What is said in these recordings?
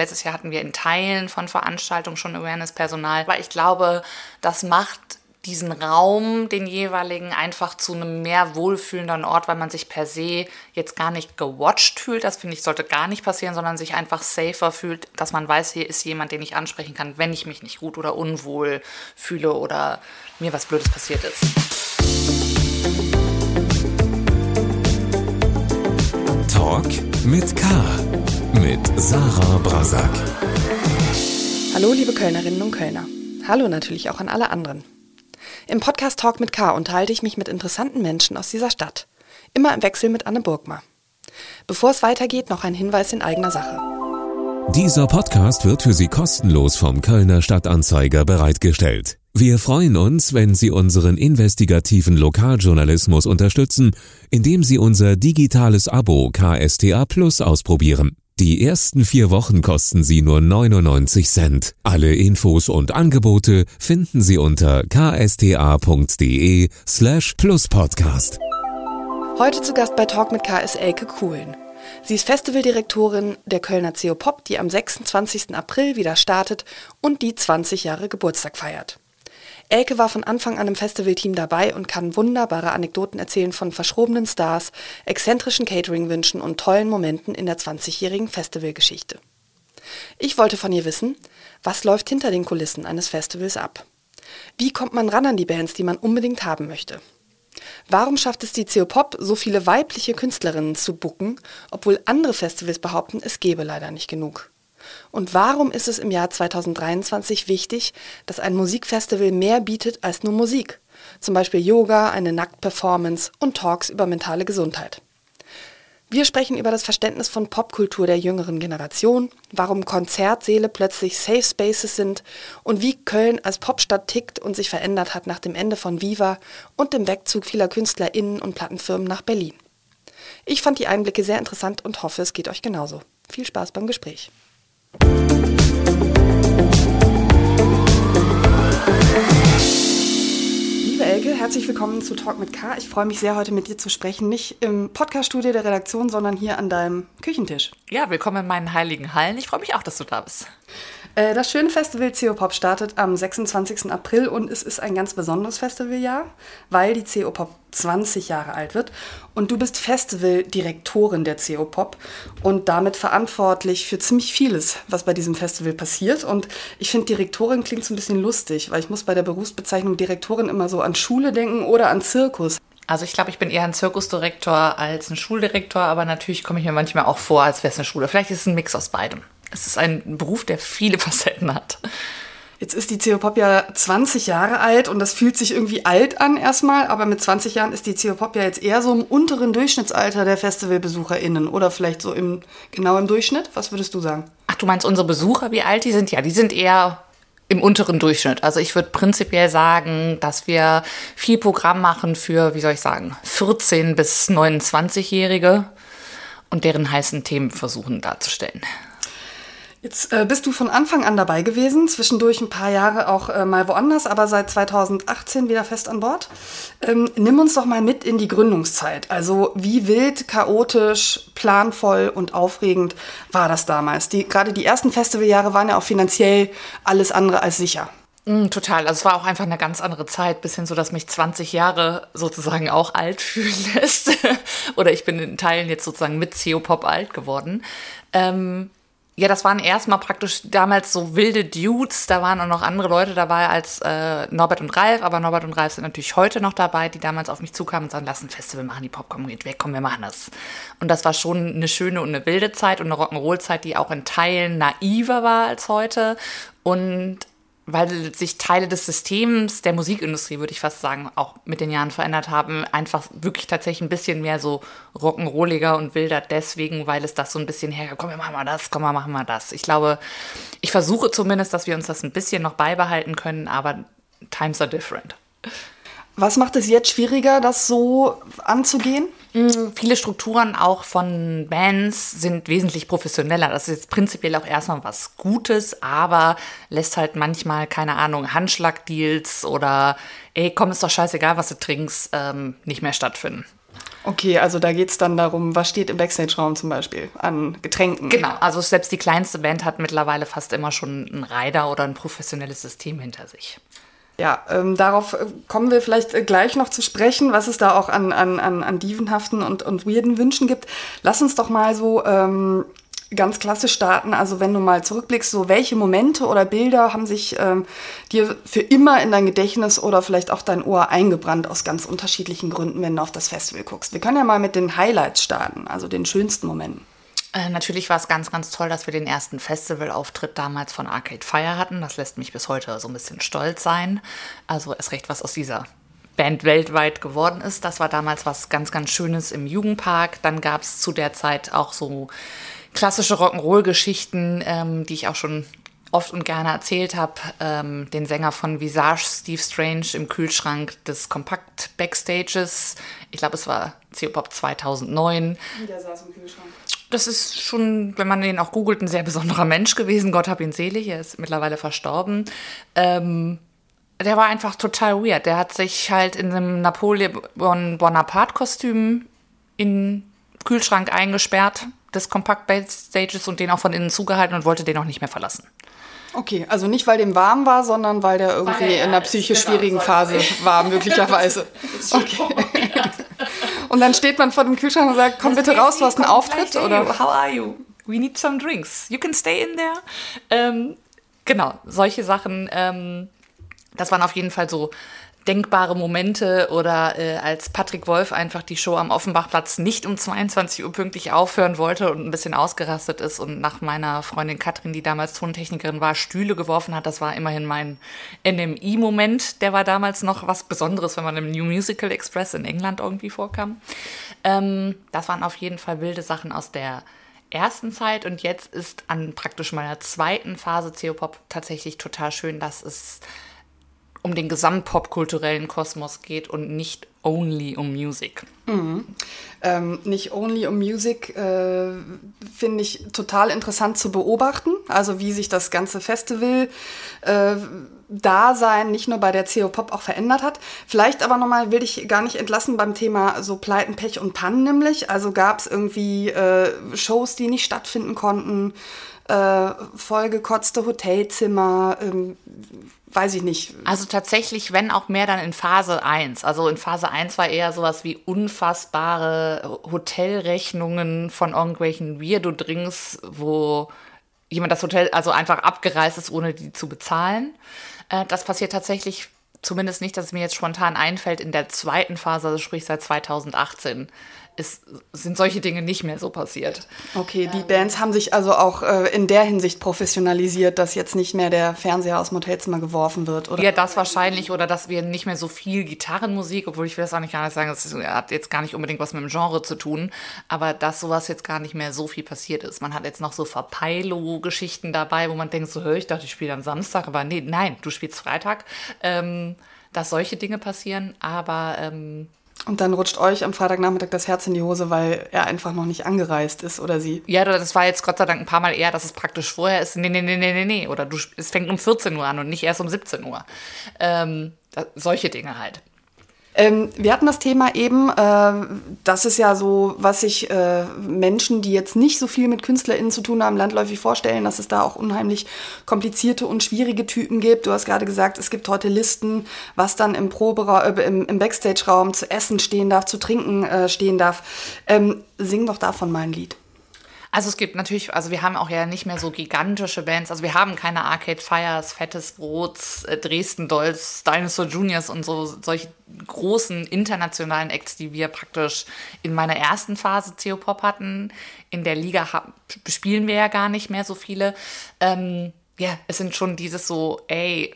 letztes Jahr hatten wir in Teilen von Veranstaltungen schon Awareness-Personal, weil ich glaube, das macht diesen Raum, den jeweiligen, einfach zu einem mehr wohlfühlenden Ort, weil man sich per se jetzt gar nicht gewatcht fühlt. Das finde ich, sollte gar nicht passieren, sondern sich einfach safer fühlt, dass man weiß, hier ist jemand, den ich ansprechen kann, wenn ich mich nicht gut oder unwohl fühle oder mir was Blödes passiert ist. Talk mit K. Sarah Brasak. Hallo, liebe Kölnerinnen und Kölner. Hallo natürlich auch an alle anderen. Im Podcast Talk mit K unterhalte ich mich mit interessanten Menschen aus dieser Stadt. Immer im Wechsel mit Anne Burgma. Bevor es weitergeht, noch ein Hinweis in eigener Sache. Dieser Podcast wird für Sie kostenlos vom Kölner Stadtanzeiger bereitgestellt. Wir freuen uns, wenn Sie unseren investigativen Lokaljournalismus unterstützen, indem Sie unser digitales Abo KSTA Plus ausprobieren. Die ersten vier Wochen kosten Sie nur 99 Cent. Alle Infos und Angebote finden Sie unter ksta.de slash pluspodcast. Heute zu Gast bei Talk mit K ist Elke Kuhlen. Sie ist Festivaldirektorin der Kölner CO Pop, die am 26. April wieder startet und die 20 Jahre Geburtstag feiert. Elke war von Anfang an im Festivalteam dabei und kann wunderbare Anekdoten erzählen von verschrobenen Stars, exzentrischen Catering-Wünschen und tollen Momenten in der 20-jährigen Festivalgeschichte. Ich wollte von ihr wissen, was läuft hinter den Kulissen eines Festivals ab? Wie kommt man ran an die Bands, die man unbedingt haben möchte? Warum schafft es die CO Pop, so viele weibliche Künstlerinnen zu bucken, obwohl andere Festivals behaupten, es gebe leider nicht genug? Und warum ist es im Jahr 2023 wichtig, dass ein Musikfestival mehr bietet als nur Musik? Zum Beispiel Yoga, eine Nacktperformance und Talks über mentale Gesundheit. Wir sprechen über das Verständnis von Popkultur der jüngeren Generation, warum Konzertsäle plötzlich Safe Spaces sind und wie Köln als Popstadt tickt und sich verändert hat nach dem Ende von Viva und dem Wegzug vieler KünstlerInnen und Plattenfirmen nach Berlin. Ich fand die Einblicke sehr interessant und hoffe, es geht euch genauso. Viel Spaß beim Gespräch. Liebe Elke, herzlich willkommen zu Talk mit K. Ich freue mich sehr, heute mit dir zu sprechen. Nicht im Podcaststudio der Redaktion, sondern hier an deinem Küchentisch. Ja, willkommen in meinen heiligen Hallen. Ich freue mich auch, dass du da bist. Äh, das schöne Festival CO Pop startet am 26. April und es ist ein ganz besonderes Festivaljahr, weil die CO Pop 20 Jahre alt wird. Und du bist Festivaldirektorin der CO Pop und damit verantwortlich für ziemlich vieles, was bei diesem Festival passiert. Und ich finde, Direktorin klingt so ein bisschen lustig, weil ich muss bei der Berufsbezeichnung Direktorin immer so an Schule denken oder an Zirkus. Also ich glaube, ich bin eher ein Zirkusdirektor als ein Schuldirektor, aber natürlich komme ich mir manchmal auch vor, als wäre es eine Schule. Vielleicht ist es ein Mix aus beidem. Es ist ein Beruf, der viele Facetten hat. Jetzt ist die CO Pop ja 20 Jahre alt und das fühlt sich irgendwie alt an erstmal, aber mit 20 Jahren ist die CO Pop ja jetzt eher so im unteren Durchschnittsalter der FestivalbesucherInnen oder vielleicht so im, genau im Durchschnitt. Was würdest du sagen? Ach, du meinst unsere Besucher, wie alt die sind? Ja, die sind eher im unteren Durchschnitt. Also ich würde prinzipiell sagen, dass wir viel Programm machen für, wie soll ich sagen, 14 bis 29-Jährige und deren heißen Themen versuchen darzustellen. Jetzt äh, bist du von Anfang an dabei gewesen, zwischendurch ein paar Jahre auch äh, mal woanders, aber seit 2018 wieder fest an Bord. Ähm, nimm uns doch mal mit in die Gründungszeit. Also wie wild, chaotisch, planvoll und aufregend war das damals? Die, Gerade die ersten Festivaljahre waren ja auch finanziell alles andere als sicher. Mm, total. Also es war auch einfach eine ganz andere Zeit, bis hin so, dass mich 20 Jahre sozusagen auch alt fühlen lässt. Oder ich bin in Teilen jetzt sozusagen mit CO-Pop alt geworden. Ähm, ja, das waren erstmal praktisch damals so wilde Dudes. Da waren auch noch andere Leute dabei als äh, Norbert und Ralf. Aber Norbert und Ralf sind natürlich heute noch dabei, die damals auf mich zukamen und sagen, lass ein Festival machen, die Popcorn geht weg, komm, wir machen das. Und das war schon eine schöne und eine wilde Zeit und eine Rock'n'Roll-Zeit, die auch in Teilen naiver war als heute. Und weil sich Teile des Systems der Musikindustrie, würde ich fast sagen, auch mit den Jahren verändert haben, einfach wirklich tatsächlich ein bisschen mehr so rock'n'rolliger und wilder deswegen, weil es das so ein bisschen her, komm, wir machen mal das, komm, wir machen mal das. Ich glaube, ich versuche zumindest, dass wir uns das ein bisschen noch beibehalten können, aber times are different. Was macht es jetzt schwieriger, das so anzugehen? Mhm, viele Strukturen auch von Bands sind wesentlich professioneller. Das ist jetzt prinzipiell auch erstmal was Gutes, aber lässt halt manchmal, keine Ahnung, Handschlagdeals oder ey, komm, ist doch scheißegal, was du trinkst, ähm, nicht mehr stattfinden. Okay, also da geht es dann darum, was steht im Backstage-Raum zum Beispiel an Getränken. Genau, also selbst die kleinste Band hat mittlerweile fast immer schon einen Rider oder ein professionelles System hinter sich. Ja, ähm, darauf äh, kommen wir vielleicht äh, gleich noch zu sprechen, was es da auch an, an, an, an dievenhaften und, und weirden Wünschen gibt. Lass uns doch mal so ähm, ganz klassisch starten. Also wenn du mal zurückblickst, so welche Momente oder Bilder haben sich ähm, dir für immer in dein Gedächtnis oder vielleicht auch dein Ohr eingebrannt aus ganz unterschiedlichen Gründen, wenn du auf das Festival guckst. Wir können ja mal mit den Highlights starten, also den schönsten Momenten. Äh, natürlich war es ganz, ganz toll, dass wir den ersten Festivalauftritt damals von Arcade Fire hatten. Das lässt mich bis heute so ein bisschen stolz sein. Also erst recht, was aus dieser Band weltweit geworden ist. Das war damals was ganz, ganz Schönes im Jugendpark. Dann gab es zu der Zeit auch so klassische Rock'n'Roll-Geschichten, ähm, die ich auch schon oft und gerne erzählt habe, ähm, den Sänger von Visage, Steve Strange, im Kühlschrank des Kompakt Backstages. Ich glaube, es war CO-Pop 2009. Der saß im Kühlschrank. Das ist schon, wenn man den auch googelt, ein sehr besonderer Mensch gewesen. Gott hab ihn selig, er ist mittlerweile verstorben. Ähm, der war einfach total weird. Der hat sich halt in einem Napoleon Bonaparte-Kostüm in Kühlschrank eingesperrt des Compact Backstages und den auch von innen zugehalten und wollte den auch nicht mehr verlassen. Okay, also nicht weil dem warm war, sondern weil der irgendwie weil in einer psychisch genau, schwierigen Phase war, möglicherweise. Okay. Und dann steht man vor dem Kühlschrank und sagt, komm bitte raus, du hast einen Auftritt, oder? How are you? We need some drinks. You can stay in there. Ähm, genau, solche Sachen, ähm, das waren auf jeden Fall so denkbare Momente oder äh, als Patrick Wolf einfach die Show am Offenbachplatz nicht um 22 Uhr pünktlich aufhören wollte und ein bisschen ausgerastet ist und nach meiner Freundin Katrin, die damals Tontechnikerin war, Stühle geworfen hat. Das war immerhin mein NMI-Moment. Der war damals noch was Besonderes, wenn man im New Musical Express in England irgendwie vorkam. Ähm, das waren auf jeden Fall wilde Sachen aus der ersten Zeit und jetzt ist an praktisch meiner zweiten Phase Theopop tatsächlich total schön, dass es um den gesamtpopkulturellen Kosmos geht und nicht only um Music. Mhm. Ähm, nicht only um Music äh, finde ich total interessant zu beobachten. Also wie sich das ganze Festival äh, Dasein nicht nur bei der CO Pop auch verändert hat. Vielleicht aber nochmal will ich gar nicht entlassen beim Thema so Pleiten, Pech und Pannen nämlich. Also gab es irgendwie äh, Shows, die nicht stattfinden konnten, äh, vollgekotzte Hotelzimmer, ähm, weiß ich nicht. Also tatsächlich, wenn auch mehr dann in Phase 1. Also in Phase 1 war eher sowas wie unfassbare Hotelrechnungen von irgendwelchen Weirdo-Drinks, wo jemand das Hotel also einfach abgereist ist, ohne die zu bezahlen. Äh, das passiert tatsächlich zumindest nicht, dass es mir jetzt spontan einfällt, in der zweiten Phase, also sprich seit 2018 ist, sind solche Dinge nicht mehr so passiert. Okay, die ähm, Bands haben sich also auch äh, in der Hinsicht professionalisiert, dass jetzt nicht mehr der Fernseher aus dem Hotelzimmer geworfen wird, oder? Ja, das wahrscheinlich, oder dass wir nicht mehr so viel Gitarrenmusik, obwohl ich will das auch nicht gar nicht sagen, das hat jetzt gar nicht unbedingt was mit dem Genre zu tun, aber dass sowas jetzt gar nicht mehr so viel passiert ist. Man hat jetzt noch so Verpeilo-Geschichten dabei, wo man denkt, so, hör, ich dachte, ich spiele am Samstag, aber nee, nein, du spielst Freitag. Ähm, dass solche Dinge passieren, aber ähm, und dann rutscht euch am Freitagnachmittag das Herz in die Hose, weil er einfach noch nicht angereist ist oder sie. Ja, das war jetzt Gott sei Dank ein paar Mal eher, dass es praktisch vorher ist. Nee, nee, nee, nee, nee, nee. Oder du, es fängt um 14 Uhr an und nicht erst um 17 Uhr. Ähm, solche Dinge halt. Ähm, wir hatten das Thema eben, äh, das ist ja so, was sich äh, Menschen, die jetzt nicht so viel mit KünstlerInnen zu tun haben, landläufig vorstellen, dass es da auch unheimlich komplizierte und schwierige Typen gibt. Du hast gerade gesagt, es gibt heute Listen, was dann im, äh, im, im Backstage-Raum zu essen stehen darf, zu trinken äh, stehen darf. Ähm, sing doch davon mal ein Lied. Also es gibt natürlich, also wir haben auch ja nicht mehr so gigantische Bands. Also wir haben keine Arcade Fires, Fettes Brots, äh, Dresden Dolls, Dinosaur Juniors und so solche großen internationalen Acts, die wir praktisch in meiner ersten Phase Theopop hatten. In der Liga spielen wir ja gar nicht mehr so viele. Ähm, ja, es sind schon dieses so, ey,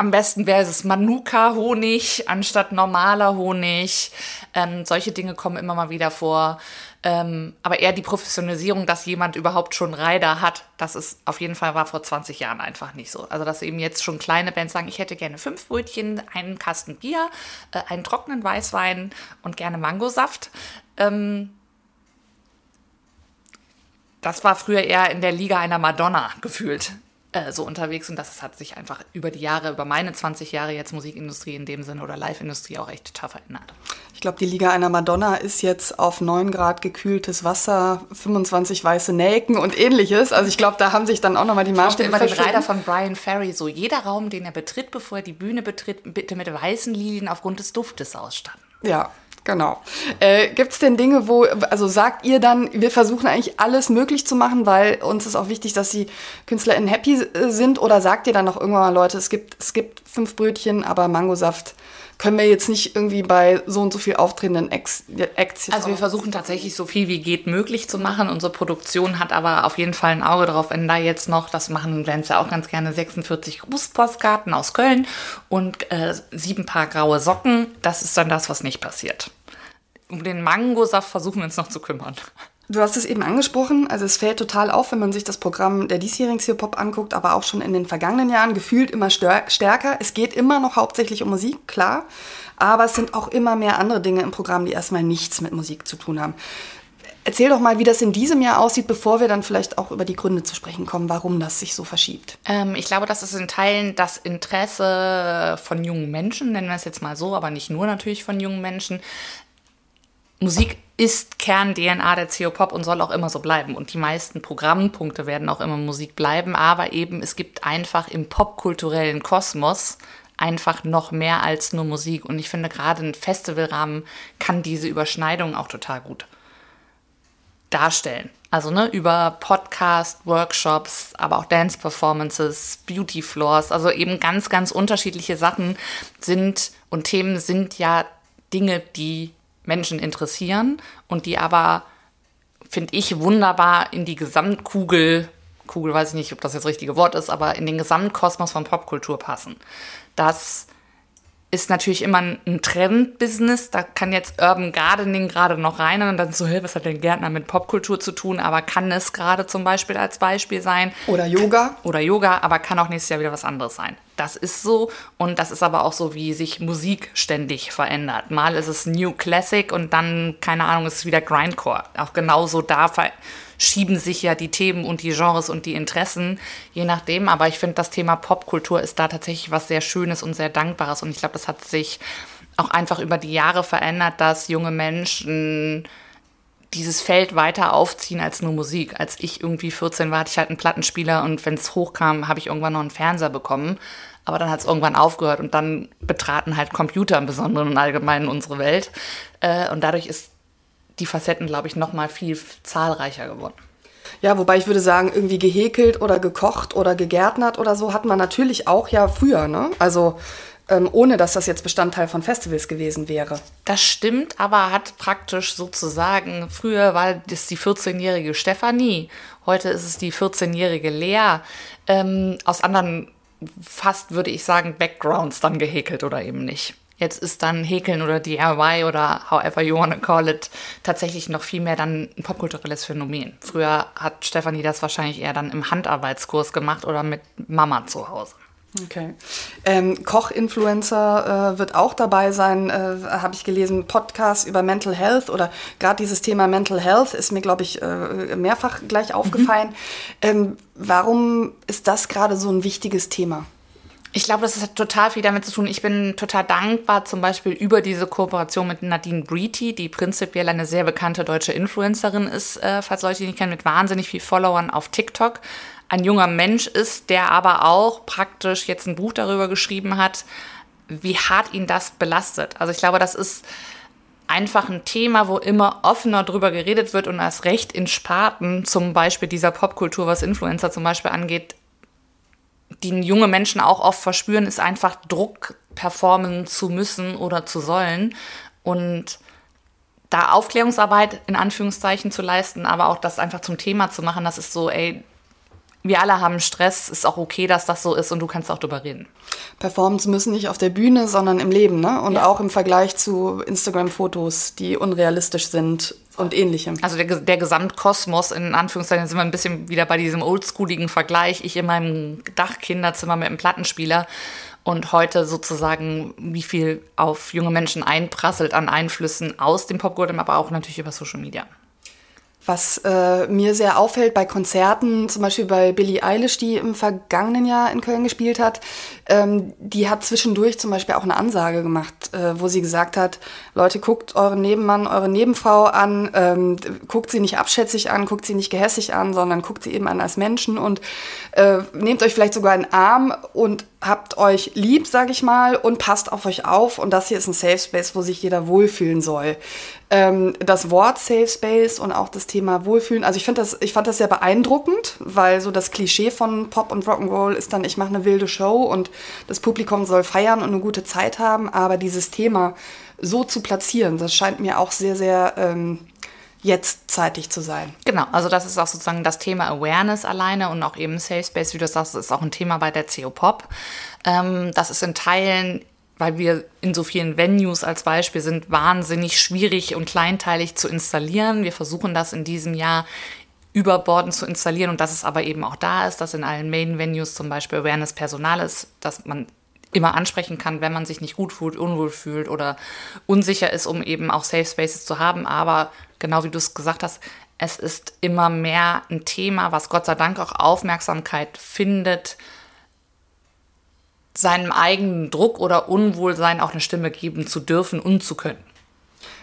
am besten wäre es Manuka-Honig anstatt normaler Honig. Ähm, solche Dinge kommen immer mal wieder vor. Ähm, aber eher die Professionalisierung, dass jemand überhaupt schon Rider hat, das ist auf jeden Fall war vor 20 Jahren einfach nicht so. Also dass eben jetzt schon kleine Bands sagen, ich hätte gerne fünf Brötchen, einen Kasten Bier, äh, einen trockenen Weißwein und gerne Mangosaft. Ähm, das war früher eher in der Liga einer Madonna gefühlt. Äh, so unterwegs und das hat sich einfach über die Jahre, über meine 20 Jahre jetzt Musikindustrie in dem Sinne oder Live-Industrie auch echt total verändert. Ich glaube, die Liga einer Madonna ist jetzt auf 9 Grad gekühltes Wasser, 25 weiße Nelken und ähnliches. Also ich glaube, da haben sich dann auch nochmal die Maßstäbe immer den Reiter von Brian Ferry so, jeder Raum, den er betritt, bevor er die Bühne betritt, bitte mit weißen Lilien aufgrund des Duftes ausstatten. Ja, Genau. Äh, Gibt es denn Dinge, wo, also sagt ihr dann, wir versuchen eigentlich alles möglich zu machen, weil uns ist auch wichtig, dass die KünstlerInnen happy äh, sind? Oder sagt ihr dann noch irgendwann mal, Leute, es gibt, es gibt fünf Brötchen, aber Mangosaft können wir jetzt nicht irgendwie bei so und so viel auftretenden Acts jetzt Also wir versuchen tatsächlich so viel wie geht möglich zu machen. Unsere Produktion hat aber auf jeden Fall ein Auge drauf, wenn da jetzt noch, das machen Glänze auch ganz gerne, 46 Grußpostkarten aus Köln und äh, sieben Paar graue Socken. Das ist dann das, was nicht passiert um den Mangosaft versuchen wir uns noch zu kümmern. Du hast es eben angesprochen, also es fällt total auf, wenn man sich das Programm der diesjährigen Hip-Hop anguckt, aber auch schon in den vergangenen Jahren gefühlt immer stärker. Es geht immer noch hauptsächlich um Musik, klar, aber es sind auch immer mehr andere Dinge im Programm, die erstmal nichts mit Musik zu tun haben. Erzähl doch mal, wie das in diesem Jahr aussieht, bevor wir dann vielleicht auch über die Gründe zu sprechen kommen, warum das sich so verschiebt. Ähm, ich glaube, das ist in Teilen das Interesse von jungen Menschen, nennen wir es jetzt mal so, aber nicht nur natürlich von jungen Menschen, Musik ist Kern-DNA der CO-Pop und soll auch immer so bleiben. Und die meisten Programmpunkte werden auch immer Musik bleiben. Aber eben, es gibt einfach im popkulturellen Kosmos einfach noch mehr als nur Musik. Und ich finde, gerade ein Festivalrahmen kann diese Überschneidung auch total gut darstellen. Also ne, über Podcast, Workshops, aber auch Dance-Performances, Beauty-Floors, also eben ganz, ganz unterschiedliche Sachen sind und Themen sind ja Dinge, die Menschen interessieren und die aber, finde ich, wunderbar in die Gesamtkugel, Kugel weiß ich nicht, ob das jetzt das richtige Wort ist, aber in den Gesamtkosmos von Popkultur passen. Das ist natürlich immer ein Trend-Business. Da kann jetzt Urban Gardening gerade noch rein und dann so, hey, was hat denn Gärtner mit Popkultur zu tun? Aber kann es gerade zum Beispiel als Beispiel sein? Oder Yoga? Oder Yoga, aber kann auch nächstes Jahr wieder was anderes sein. Das ist so und das ist aber auch so, wie sich Musik ständig verändert. Mal ist es New Classic und dann, keine Ahnung, ist es wieder Grindcore. Auch genauso da schieben sich ja die Themen und die Genres und die Interessen, je nachdem. Aber ich finde, das Thema Popkultur ist da tatsächlich was sehr Schönes und sehr Dankbares. Und ich glaube, das hat sich auch einfach über die Jahre verändert, dass junge Menschen dieses Feld weiter aufziehen als nur Musik. Als ich irgendwie 14 war, hatte ich halt einen Plattenspieler und wenn es hochkam, habe ich irgendwann noch einen Fernseher bekommen. Aber dann hat es irgendwann aufgehört und dann betraten halt Computer im Besonderen und allgemein unsere Welt. Äh, und dadurch ist die Facetten, glaube ich, noch mal viel zahlreicher geworden. Ja, wobei ich würde sagen, irgendwie gehäkelt oder gekocht oder gegärtnert oder so hat man natürlich auch ja früher, ne? Also ähm, ohne dass das jetzt Bestandteil von Festivals gewesen wäre. Das stimmt, aber hat praktisch sozusagen, früher war das die 14-jährige Stefanie, heute ist es die 14-jährige Lea, ähm, aus anderen fast würde ich sagen Backgrounds dann gehäkelt oder eben nicht. Jetzt ist dann Häkeln oder DIY oder however you wanna call it tatsächlich noch viel mehr dann ein popkulturelles Phänomen. Früher hat Stefanie das wahrscheinlich eher dann im Handarbeitskurs gemacht oder mit Mama zu Hause. Okay. Ähm, Koch-Influencer äh, wird auch dabei sein, äh, habe ich gelesen. Podcast über Mental Health oder gerade dieses Thema Mental Health ist mir, glaube ich, äh, mehrfach gleich aufgefallen. Mhm. Ähm, warum ist das gerade so ein wichtiges Thema? Ich glaube, das hat total viel damit zu tun. Ich bin total dankbar zum Beispiel über diese Kooperation mit Nadine Breety, die prinzipiell eine sehr bekannte deutsche Influencerin ist, äh, falls Leute die nicht kennen, mit wahnsinnig viel Followern auf TikTok. Ein junger Mensch ist, der aber auch praktisch jetzt ein Buch darüber geschrieben hat, wie hart ihn das belastet. Also ich glaube, das ist einfach ein Thema, wo immer offener drüber geredet wird und als Recht in Sparten, zum Beispiel dieser Popkultur, was Influencer zum Beispiel angeht, die junge Menschen auch oft verspüren, ist einfach Druck performen zu müssen oder zu sollen. Und da Aufklärungsarbeit in Anführungszeichen zu leisten, aber auch das einfach zum Thema zu machen, das ist so, ey, wir alle haben Stress, ist auch okay, dass das so ist und du kannst auch drüber reden. Performance müssen nicht auf der Bühne, sondern im Leben, ne? Und ja. auch im Vergleich zu Instagram-Fotos, die unrealistisch sind und ähnlichem. Also der, der Gesamtkosmos, in Anführungszeichen, sind wir ein bisschen wieder bei diesem oldschooligen Vergleich. Ich in meinem Dachkinderzimmer mit einem Plattenspieler und heute sozusagen, wie viel auf junge Menschen einprasselt an Einflüssen aus dem Popgolden, aber auch natürlich über Social Media. Was äh, mir sehr auffällt bei Konzerten, zum Beispiel bei Billie Eilish, die im vergangenen Jahr in Köln gespielt hat, ähm, die hat zwischendurch zum Beispiel auch eine Ansage gemacht, äh, wo sie gesagt hat, Leute, guckt euren Nebenmann, eure Nebenfrau an, ähm, guckt sie nicht abschätzig an, guckt sie nicht gehässig an, sondern guckt sie eben an als Menschen und äh, nehmt euch vielleicht sogar einen Arm und habt euch lieb, sag ich mal, und passt auf euch auf. Und das hier ist ein Safe Space, wo sich jeder wohlfühlen soll. Ähm, das Wort Safe Space und auch das Thema Wohlfühlen, also ich finde das, ich fand das sehr beeindruckend, weil so das Klischee von Pop und Rock'n'Roll ist dann, ich mache eine wilde Show und das Publikum soll feiern und eine gute Zeit haben. Aber dieses Thema so zu platzieren, das scheint mir auch sehr, sehr ähm, jetzt zeitig zu sein. Genau, also das ist auch sozusagen das Thema Awareness alleine und auch eben Safe Space, wie du sagst, ist auch ein Thema bei der CO Pop. Ähm, das ist in Teilen weil wir in so vielen Venues als Beispiel sind, wahnsinnig schwierig und kleinteilig zu installieren. Wir versuchen das in diesem Jahr überbordend zu installieren und dass es aber eben auch da ist, dass in allen Main-Venues zum Beispiel Awareness-Personal ist, dass man immer ansprechen kann, wenn man sich nicht gut fühlt, unwohl fühlt oder unsicher ist, um eben auch Safe Spaces zu haben. Aber genau wie du es gesagt hast, es ist immer mehr ein Thema, was Gott sei Dank auch Aufmerksamkeit findet, seinem eigenen Druck oder Unwohlsein auch eine Stimme geben zu dürfen und zu können.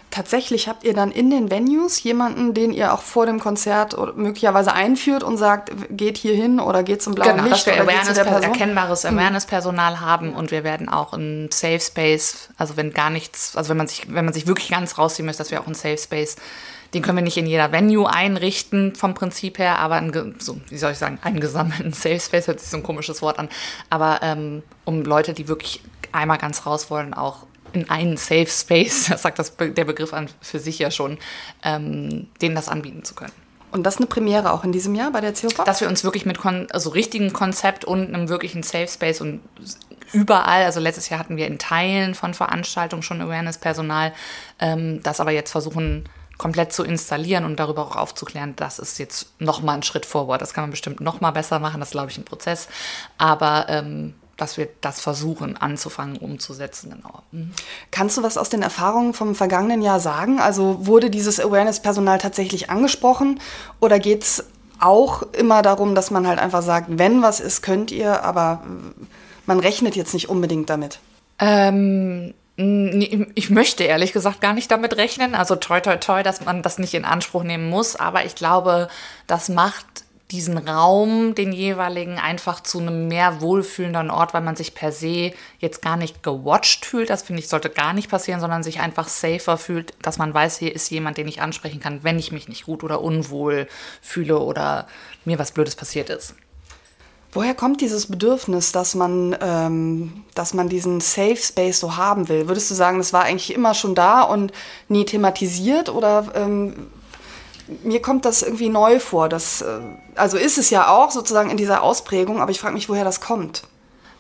Tatsächlich habt ihr dann in den Venues jemanden, den ihr auch vor dem Konzert möglicherweise einführt und sagt, geht hier hin oder geht zum blauen genau, Licht dass wir Awareness, erkennbares Awareness-Personal haben und wir werden auch ein Safe Space, also wenn gar nichts, also wenn man sich, wenn man sich wirklich ganz rausziehen möchte, dass wir auch ein Safe Space den können wir nicht in jeder Venue einrichten vom Prinzip her, aber ein, so, wie soll ich sagen, einen gesammelten Safe Space hört sich so ein komisches Wort an. Aber ähm, um Leute, die wirklich einmal ganz raus wollen, auch in einen Safe Space, das sagt das, der Begriff an für sich ja schon, ähm, denen das anbieten zu können. Und das ist eine Premiere auch in diesem Jahr bei der CO Dass wir uns wirklich mit kon also richtigen Konzept und einem wirklichen Safe Space und überall, also letztes Jahr hatten wir in Teilen von Veranstaltungen schon Awareness-Personal, ähm, das aber jetzt versuchen, komplett zu installieren und darüber auch aufzuklären, das ist jetzt nochmal ein Schritt vorwärts. Das kann man bestimmt nochmal besser machen, das ist, glaube ich, ein Prozess. Aber ähm, dass wir das versuchen anzufangen, umzusetzen, genau. Mhm. Kannst du was aus den Erfahrungen vom vergangenen Jahr sagen? Also wurde dieses Awareness-Personal tatsächlich angesprochen oder geht es auch immer darum, dass man halt einfach sagt, wenn was ist, könnt ihr, aber man rechnet jetzt nicht unbedingt damit? Ähm, ich möchte ehrlich gesagt gar nicht damit rechnen. Also toi, toi, toi, dass man das nicht in Anspruch nehmen muss. Aber ich glaube, das macht diesen Raum, den jeweiligen, einfach zu einem mehr wohlfühlenden Ort, weil man sich per se jetzt gar nicht gewatcht fühlt. Das finde ich sollte gar nicht passieren, sondern sich einfach safer fühlt, dass man weiß, hier ist jemand, den ich ansprechen kann, wenn ich mich nicht gut oder unwohl fühle oder mir was Blödes passiert ist. Woher kommt dieses Bedürfnis, dass man, ähm, dass man diesen Safe Space so haben will? Würdest du sagen, das war eigentlich immer schon da und nie thematisiert? Oder ähm, mir kommt das irgendwie neu vor. Dass, äh, also ist es ja auch sozusagen in dieser Ausprägung, aber ich frage mich, woher das kommt.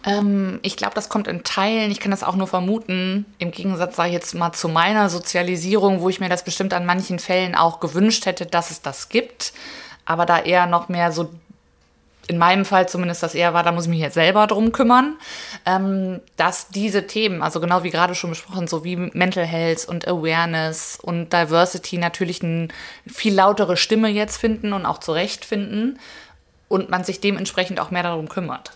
Ähm, ich glaube, das kommt in Teilen. Ich kann das auch nur vermuten. Im Gegensatz, sage ich jetzt mal, zu meiner Sozialisierung, wo ich mir das bestimmt an manchen Fällen auch gewünscht hätte, dass es das gibt. Aber da eher noch mehr so in meinem Fall zumindest das eher war, da muss ich mich jetzt selber drum kümmern, ähm, dass diese Themen, also genau wie gerade schon besprochen, so wie Mental Health und Awareness und Diversity natürlich eine viel lautere Stimme jetzt finden und auch zurechtfinden und man sich dementsprechend auch mehr darum kümmert.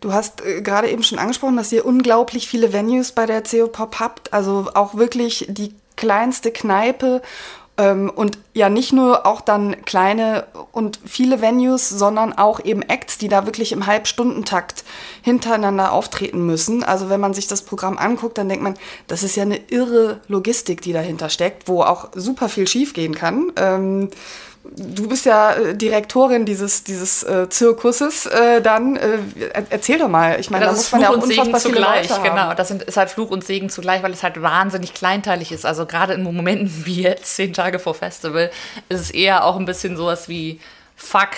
Du hast äh, gerade eben schon angesprochen, dass ihr unglaublich viele Venues bei der CO Pop habt, also auch wirklich die kleinste Kneipe und ja, nicht nur auch dann kleine und viele Venues, sondern auch eben Acts, die da wirklich im Halbstundentakt hintereinander auftreten müssen. Also wenn man sich das Programm anguckt, dann denkt man, das ist ja eine irre Logistik, die dahinter steckt, wo auch super viel schiefgehen kann. Du bist ja äh, Direktorin dieses, dieses äh, Zirkuses, äh, dann äh, erzähl doch mal. Ich meine, ja, da muss man ja auch unfassbar viele zugleich. Genau, das sind, ist halt Fluch und Segen zugleich, weil es halt wahnsinnig kleinteilig ist. Also gerade in Momenten wie jetzt, zehn Tage vor Festival, ist es eher auch ein bisschen sowas wie, fuck,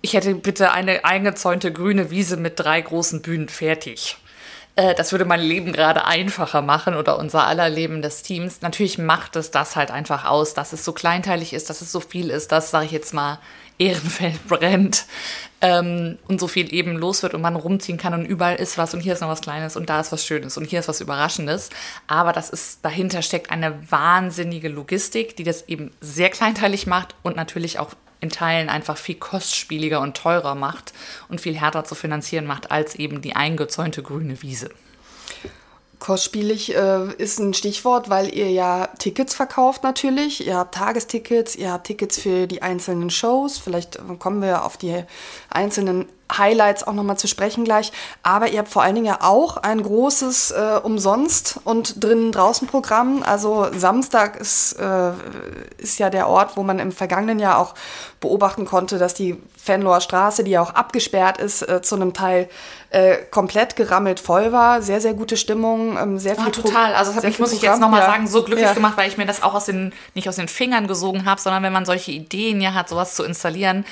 ich hätte bitte eine eingezäunte grüne Wiese mit drei großen Bühnen fertig. Äh, das würde mein Leben gerade einfacher machen oder unser aller Leben des Teams. Natürlich macht es das halt einfach aus, dass es so kleinteilig ist, dass es so viel ist, dass, sage ich jetzt mal, Ehrenfeld brennt ähm, und so viel eben los wird und man rumziehen kann und überall ist was und hier ist noch was Kleines und da ist was Schönes und hier ist was Überraschendes. Aber das ist, dahinter steckt eine wahnsinnige Logistik, die das eben sehr kleinteilig macht und natürlich auch in Teilen einfach viel kostspieliger und teurer macht und viel härter zu finanzieren macht als eben die eingezäunte grüne Wiese. Kostspielig äh, ist ein Stichwort, weil ihr ja Tickets verkauft natürlich. Ihr habt Tagestickets, ihr habt Tickets für die einzelnen Shows. Vielleicht kommen wir auf die einzelnen Highlights auch nochmal zu sprechen gleich. Aber ihr habt vor allen Dingen ja auch ein großes äh, Umsonst- und drinnen-draußen-Programm. Also Samstag ist, äh, ist ja der Ort, wo man im vergangenen Jahr auch beobachten konnte, dass die Fenloher Straße, die ja auch abgesperrt ist, äh, zu einem Teil äh, komplett gerammelt voll war. Sehr, sehr gute Stimmung, ähm, sehr viel. Ja, total. Also das hat mich, muss ich jetzt nochmal ja. sagen, so glücklich ja. gemacht, weil ich mir das auch aus den, nicht aus den Fingern gesogen habe, sondern wenn man solche Ideen ja hat, sowas zu installieren,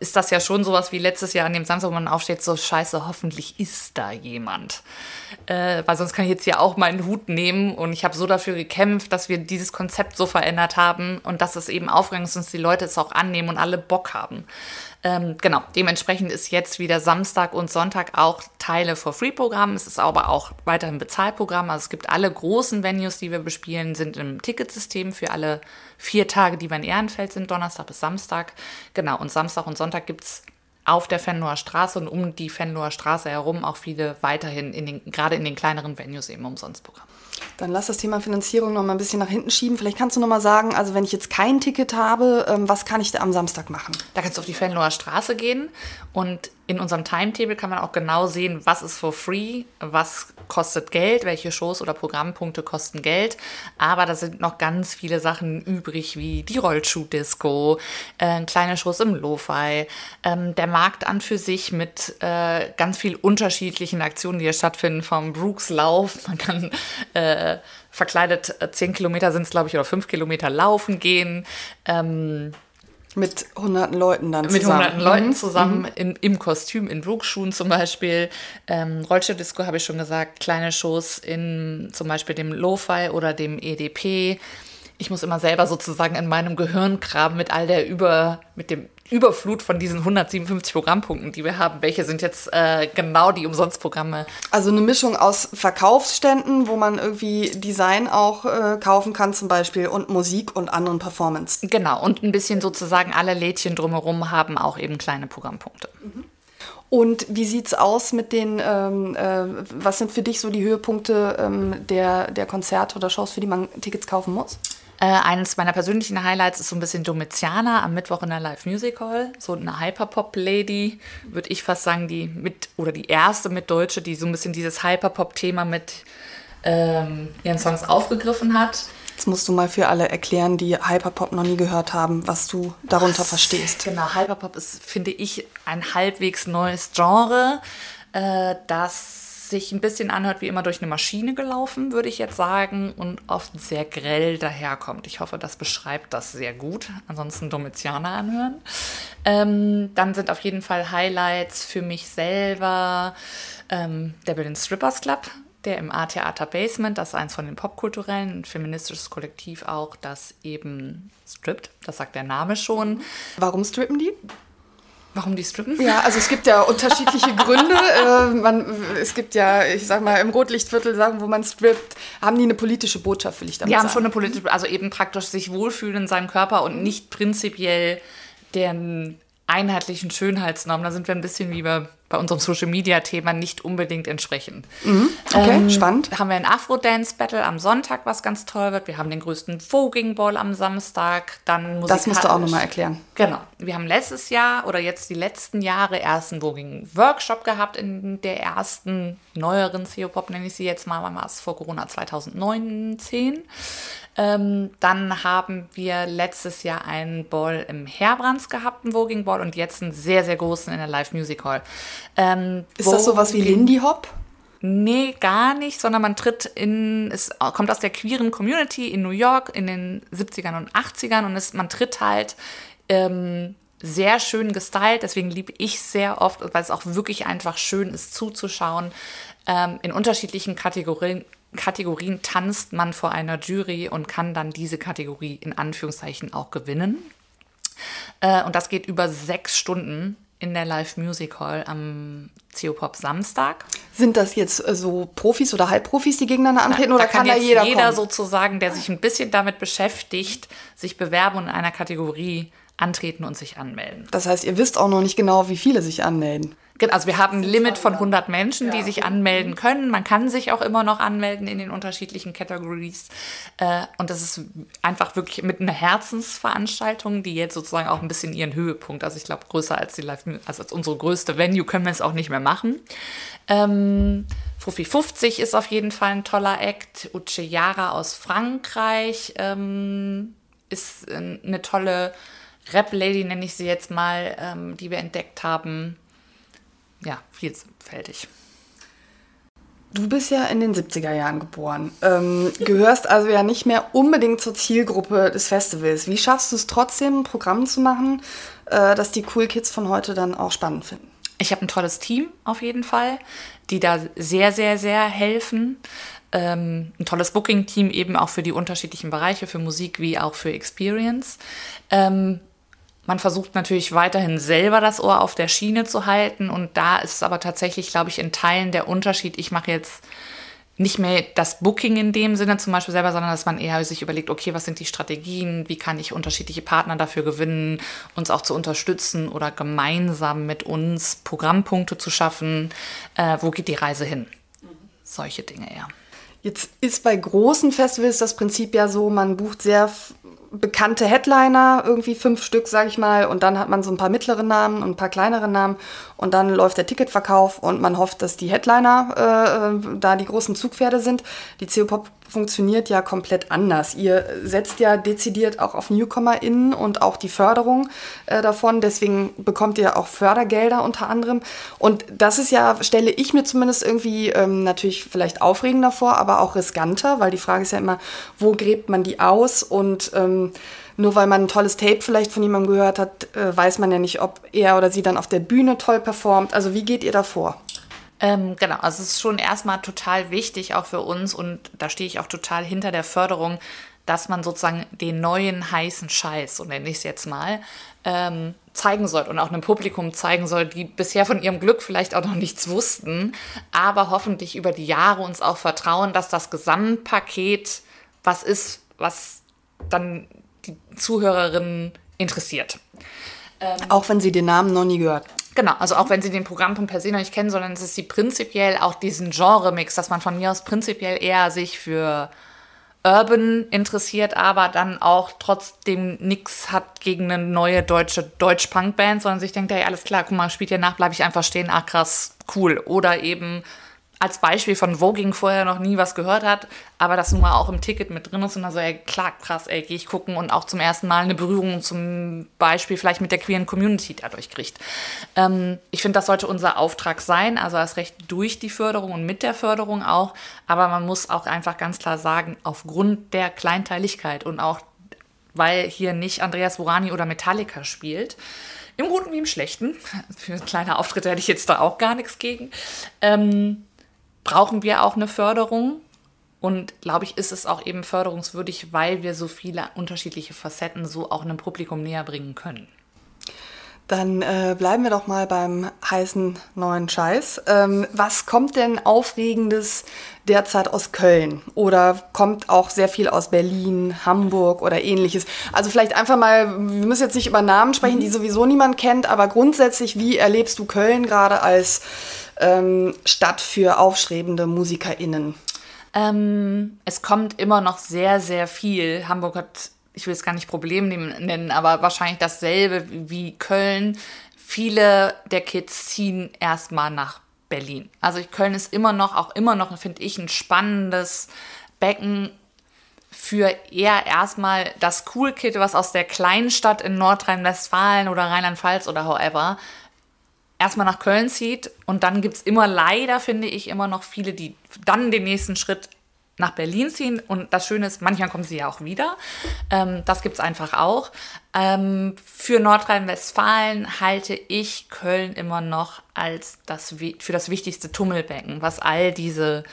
ist das ja schon sowas wie letztes Jahr an dem Samstag, wo man aufsteht, so scheiße, hoffentlich ist da jemand. Äh, weil sonst kann ich jetzt hier auch meinen Hut nehmen und ich habe so dafür gekämpft, dass wir dieses Konzept so verändert haben und dass es eben aufgegangen ist, dass die Leute es auch annehmen und alle Bock haben. Ähm, genau, dementsprechend ist jetzt wieder Samstag und Sonntag auch Teile for Free-Programm. Es ist aber auch weiterhin Bezahlprogramm. Also es gibt alle großen Venues, die wir bespielen, sind im Ticketsystem für alle vier Tage, die wir in Ehrenfeld sind, Donnerstag bis Samstag. Genau, und Samstag und Sonntag gibt es auf der Fenloher Straße und um die Fenloher Straße herum auch viele weiterhin, in den, gerade in den kleineren Venues eben umsonst Programm. Dann lass das Thema Finanzierung noch mal ein bisschen nach hinten schieben. Vielleicht kannst du noch mal sagen, also wenn ich jetzt kein Ticket habe, ähm, was kann ich da am Samstag machen? Da kannst du auf die Fenloher Straße gehen und in unserem Timetable kann man auch genau sehen, was ist for free, was kostet Geld, welche Shows oder Programmpunkte kosten Geld. Aber da sind noch ganz viele Sachen übrig, wie die Rollschuh-Disco, äh, kleine Shows im Lo-Fi, ähm, der Markt an für sich mit äh, ganz vielen unterschiedlichen Aktionen, die hier stattfinden, vom Brooks Lauf. Man kann äh, verkleidet äh, zehn Kilometer sind es, glaube ich, oder fünf Kilometer laufen gehen. Ähm, mit hunderten Leuten dann zusammen. Mit hunderten Leuten mhm. zusammen, mhm. im, im Kostüm, in Brookschuhen zum Beispiel. Ähm, Rollstuhl-Disco habe ich schon gesagt, kleine Shows in zum Beispiel dem Lo-Fi oder dem EDP. Ich muss immer selber sozusagen in meinem Gehirn graben mit all der über, mit dem Überflut von diesen 157 Programmpunkten, die wir haben. Welche sind jetzt äh, genau die Umsonstprogramme? Also eine Mischung aus Verkaufsständen, wo man irgendwie Design auch äh, kaufen kann zum Beispiel und Musik und anderen Performance. Genau, und ein bisschen sozusagen alle Lädchen drumherum haben auch eben kleine Programmpunkte. Mhm. Und wie sieht es aus mit den, ähm, äh, was sind für dich so die Höhepunkte ähm, der, der Konzerte oder Shows, für die man Tickets kaufen muss? Äh, eines meiner persönlichen Highlights ist so ein bisschen Domitiana am Mittwoch in der Live Music Hall. So eine Hyperpop-Lady, würde ich fast sagen, die mit, oder die erste mit Deutsche, die so ein bisschen dieses Hyperpop-Thema mit ähm, ihren Songs aufgegriffen hat. Jetzt musst du mal für alle erklären, die Hyperpop noch nie gehört haben, was du darunter Ach, verstehst. Genau, Hyperpop ist, finde ich, ein halbwegs neues Genre, äh, das sich ein bisschen anhört wie immer durch eine Maschine gelaufen, würde ich jetzt sagen, und oft sehr grell daherkommt. Ich hoffe, das beschreibt das sehr gut. Ansonsten Domitianer anhören. Ähm, dann sind auf jeden Fall Highlights für mich selber ähm, der Berlin Strippers Club, der im A-Theater Basement, das ist eins von den popkulturellen, feministisches Kollektiv auch, das eben strippt. Das sagt der Name schon. Warum strippen die? Warum die strippen? Ja, also es gibt ja unterschiedliche Gründe. Äh, man, es gibt ja, ich sag mal, im Rotlichtviertel sagen, wo man strippt, haben die eine politische Botschaft, will ich damit die sagen. Die haben schon eine politische, also eben praktisch sich wohlfühlen in seinem Körper und nicht prinzipiell den einheitlichen Schönheitsnormen. Da sind wir ein bisschen wie bei, bei unserem Social Media Thema nicht unbedingt entsprechen. Mhm. Okay, ähm, spannend. Haben wir ein Afro-Dance Battle am Sonntag, was ganz toll wird. Wir haben den größten Voging Ball am Samstag. Dann Das musst du auch nochmal erklären. Genau. Wir haben letztes Jahr oder jetzt die letzten Jahre erst einen Voging Workshop gehabt in der ersten neueren CO-Pop, nenne ich sie jetzt mal, war es vor Corona 2019. Ähm, dann haben wir letztes Jahr einen Ball im Herbrands gehabt, einen Voging Ball, und jetzt einen sehr, sehr großen in der Live Music Hall. Ähm, ist das sowas wie Lindy Hop? Nee, gar nicht, sondern man tritt in, es kommt aus der queeren Community in New York in den 70ern und 80ern und es, man tritt halt ähm, sehr schön gestylt, deswegen liebe ich sehr oft, weil es auch wirklich einfach schön ist zuzuschauen. Ähm, in unterschiedlichen Kategorien, Kategorien tanzt man vor einer Jury und kann dann diese Kategorie in Anführungszeichen auch gewinnen. Äh, und das geht über sechs Stunden in der Live Music Hall am CO-Pop Samstag. Sind das jetzt äh, so Profis oder Halbprofis, die gegeneinander antreten, Na, oder da kann, kann da jeder jeder kommen? sozusagen, der sich ein bisschen damit beschäftigt, sich bewerben und in einer Kategorie antreten und sich anmelden. Das heißt, ihr wisst auch noch nicht genau, wie viele sich anmelden. Also wir haben ein Limit von 100 Menschen, die sich anmelden können. Man kann sich auch immer noch anmelden in den unterschiedlichen Categories. Äh, und das ist einfach wirklich mit einer Herzensveranstaltung, die jetzt sozusagen auch ein bisschen ihren Höhepunkt, also ich glaube größer als die Live, also als unsere größte Venue können wir es auch nicht mehr machen. Ähm, Fufi 50 ist auf jeden Fall ein toller Act. Uche Yara aus Frankreich ähm, ist eine tolle Rap-Lady, nenne ich sie jetzt mal, ähm, die wir entdeckt haben ja, vielfältig. Du bist ja in den 70er Jahren geboren, ähm, gehörst also ja nicht mehr unbedingt zur Zielgruppe des Festivals. Wie schaffst du es trotzdem, ein Programm zu machen, äh, das die Cool Kids von heute dann auch spannend finden? Ich habe ein tolles Team auf jeden Fall, die da sehr, sehr, sehr helfen. Ähm, ein tolles Booking-Team eben auch für die unterschiedlichen Bereiche, für Musik wie auch für Experience. Ähm, man versucht natürlich weiterhin selber das Ohr auf der Schiene zu halten und da ist es aber tatsächlich, glaube ich, in Teilen der Unterschied. Ich mache jetzt nicht mehr das Booking in dem Sinne zum Beispiel selber, sondern dass man eher sich überlegt, okay, was sind die Strategien, wie kann ich unterschiedliche Partner dafür gewinnen, uns auch zu unterstützen oder gemeinsam mit uns Programmpunkte zu schaffen, äh, wo geht die Reise hin? Solche Dinge, ja. Jetzt ist bei großen Festivals das Prinzip ja so, man bucht sehr bekannte Headliner, irgendwie fünf Stück, sage ich mal, und dann hat man so ein paar mittlere Namen und ein paar kleinere Namen und dann läuft der Ticketverkauf und man hofft, dass die Headliner äh, äh da die großen Zugpferde sind. Die CO-Pop funktioniert ja komplett anders. Ihr setzt ja dezidiert auch auf NewcomerInnen und auch die Förderung äh, davon. Deswegen bekommt ihr auch Fördergelder unter anderem. Und das ist ja, stelle ich mir zumindest irgendwie ähm, natürlich vielleicht aufregender vor, aber auch riskanter, weil die Frage ist ja immer, wo gräbt man die aus? Und ähm, nur weil man ein tolles Tape vielleicht von jemandem gehört hat, äh, weiß man ja nicht, ob er oder sie dann auf der Bühne toll performt. Also wie geht ihr da vor? Ähm, genau, also es ist schon erstmal total wichtig, auch für uns, und da stehe ich auch total hinter der Förderung, dass man sozusagen den neuen heißen Scheiß, so nenne ich es jetzt mal, ähm, zeigen soll und auch einem Publikum zeigen soll, die bisher von ihrem Glück vielleicht auch noch nichts wussten, aber hoffentlich über die Jahre uns auch vertrauen, dass das Gesamtpaket was ist, was dann die Zuhörerinnen interessiert. Ähm, auch wenn sie den Namen noch nie gehört. Genau, also auch wenn sie den Programmpunkt per se noch nicht kennen, sondern es ist sie prinzipiell auch diesen Genre-Mix, dass man von mir aus prinzipiell eher sich für Urban interessiert, aber dann auch trotzdem nichts hat gegen eine neue deutsche Deutsch-Punk-Band, sondern sich denkt, hey, alles klar, guck mal, spielt ihr nach, bleibe ich einfach stehen, ach krass, cool. Oder eben als Beispiel von Voging vorher noch nie was gehört hat, aber das nun mal auch im Ticket mit drin ist und dann so, ey, klar, krass, ey, gehe ich gucken und auch zum ersten Mal eine Berührung zum Beispiel vielleicht mit der queeren Community dadurch kriegt. Ähm, ich finde, das sollte unser Auftrag sein, also erst recht durch die Förderung und mit der Förderung auch, aber man muss auch einfach ganz klar sagen, aufgrund der Kleinteiligkeit und auch, weil hier nicht Andreas Vorani oder Metallica spielt, im Guten wie im Schlechten, für kleine Auftritte hätte ich jetzt da auch gar nichts gegen, ähm, brauchen wir auch eine Förderung. Und glaube ich, ist es auch eben förderungswürdig, weil wir so viele unterschiedliche Facetten so auch einem Publikum näher bringen können. Dann äh, bleiben wir doch mal beim heißen neuen Scheiß. Ähm, was kommt denn Aufregendes derzeit aus Köln? Oder kommt auch sehr viel aus Berlin, Hamburg oder ähnliches? Also vielleicht einfach mal, wir müssen jetzt nicht über Namen sprechen, die sowieso niemand kennt, aber grundsätzlich, wie erlebst du Köln gerade als ähm, Stadt für aufstrebende MusikerInnen? Ähm, es kommt immer noch sehr, sehr viel. Hamburg hat, ich will es gar nicht Problem nennen, aber wahrscheinlich dasselbe wie Köln. Viele der Kids ziehen erstmal nach Berlin. Also Köln ist immer noch, auch immer noch, finde ich, ein spannendes Becken für eher erstmal das Cool Kid, was aus der Kleinstadt in Nordrhein-Westfalen oder Rheinland-Pfalz oder however erstmal nach Köln zieht und dann gibt es immer leider, finde ich, immer noch viele, die dann den nächsten Schritt nach Berlin ziehen. Und das Schöne ist, manchmal kommen sie ja auch wieder. Ähm, das gibt es einfach auch. Ähm, für Nordrhein-Westfalen halte ich Köln immer noch als das, für das wichtigste Tummelbecken, was all diese,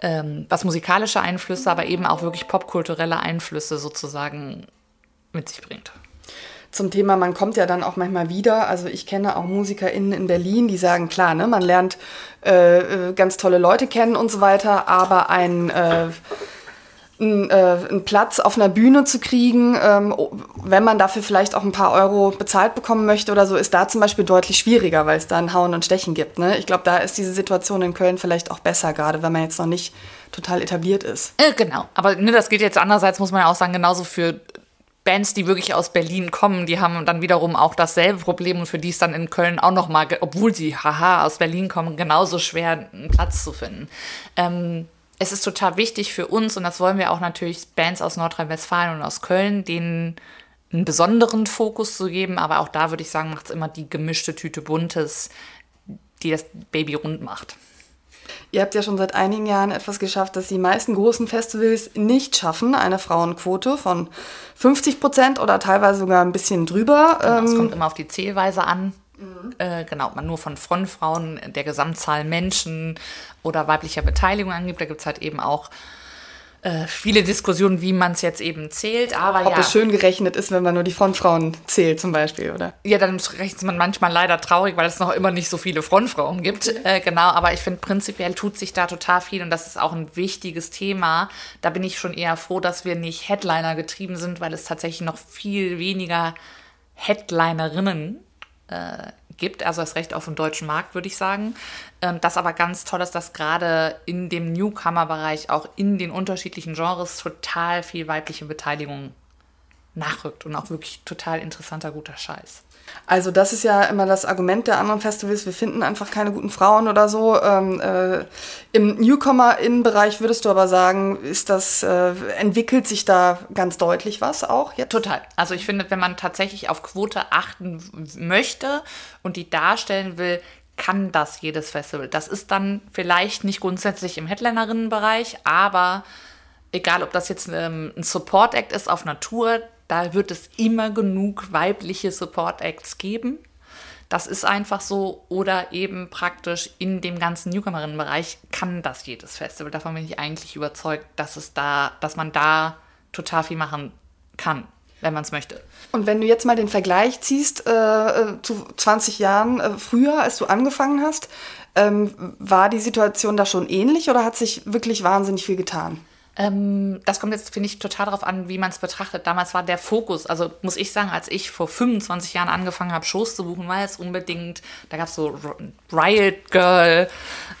ähm, was musikalische Einflüsse, aber eben auch wirklich popkulturelle Einflüsse sozusagen mit sich bringt zum Thema, man kommt ja dann auch manchmal wieder. Also ich kenne auch MusikerInnen in Berlin, die sagen, klar, ne, man lernt äh, äh ganz tolle Leute kennen und so weiter, aber ein, äh, ein, äh, einen Platz auf einer Bühne zu kriegen, ähm, wenn man dafür vielleicht auch ein paar Euro bezahlt bekommen möchte oder so, ist da zum Beispiel deutlich schwieriger, weil es da ein Hauen und Stechen gibt. Ne? Ich glaube, da ist diese Situation in Köln vielleicht auch besser, gerade wenn man jetzt noch nicht total etabliert ist. Äh, genau, aber ne, das gilt jetzt andererseits, muss man ja auch sagen, genauso für Bands, die wirklich aus Berlin kommen, die haben dann wiederum auch dasselbe Problem und für die ist dann in Köln auch noch mal, obwohl sie haha aus Berlin kommen, genauso schwer einen Platz zu finden. Ähm, es ist total wichtig für uns und das wollen wir auch natürlich Bands aus Nordrhein-Westfalen und aus Köln, denen einen besonderen Fokus zu geben, aber auch da würde ich sagen, macht es immer die gemischte Tüte Buntes, die das Baby rund macht. Ihr habt ja schon seit einigen Jahren etwas geschafft, dass die meisten großen Festivals nicht schaffen, eine Frauenquote von 50 Prozent oder teilweise sogar ein bisschen drüber. Genau, es ähm, kommt immer auf die Zählweise an. Mhm. Äh, genau, man nur von Frontfrauen, der Gesamtzahl Menschen oder weiblicher Beteiligung angibt. Da gibt es halt eben auch äh, viele Diskussionen, wie man es jetzt eben zählt. Aber Ob ja. es schön gerechnet ist, wenn man nur die Frontfrauen zählt zum Beispiel, oder? Ja, dann rechnet man manchmal leider traurig, weil es noch immer nicht so viele Frontfrauen gibt. Äh, genau, aber ich finde, prinzipiell tut sich da total viel und das ist auch ein wichtiges Thema. Da bin ich schon eher froh, dass wir nicht Headliner getrieben sind, weil es tatsächlich noch viel weniger Headlinerinnen äh, gibt, also das Recht auf den deutschen Markt, würde ich sagen. Ähm, das aber ganz toll ist, dass gerade in dem Newcomer-Bereich auch in den unterschiedlichen Genres total viel weibliche Beteiligung nachrückt und auch wirklich total interessanter, guter Scheiß. Also das ist ja immer das Argument der anderen Festivals, wir finden einfach keine guten Frauen oder so. Ähm, äh, Im Newcomer-Innenbereich würdest du aber sagen, ist das, äh, entwickelt sich da ganz deutlich was auch jetzt? Total. Also ich finde, wenn man tatsächlich auf Quote achten möchte und die darstellen will, kann das jedes Festival. Das ist dann vielleicht nicht grundsätzlich im Headlinerinnenbereich, aber egal ob das jetzt ähm, ein Support Act ist auf Natur, da wird es immer genug weibliche Support Acts geben. Das ist einfach so. Oder eben praktisch in dem ganzen Newcomerinnenbereich kann das jedes Festival. Davon bin ich eigentlich überzeugt, dass es da, dass man da total viel machen kann, wenn man es möchte. Und wenn du jetzt mal den Vergleich ziehst äh, zu 20 Jahren äh, früher, als du angefangen hast, ähm, war die Situation da schon ähnlich oder hat sich wirklich wahnsinnig viel getan? Ähm, das kommt jetzt, finde ich, total darauf an, wie man es betrachtet. Damals war der Fokus, also muss ich sagen, als ich vor 25 Jahren angefangen habe, Shows zu buchen, war es unbedingt, da gab es so Riot Girl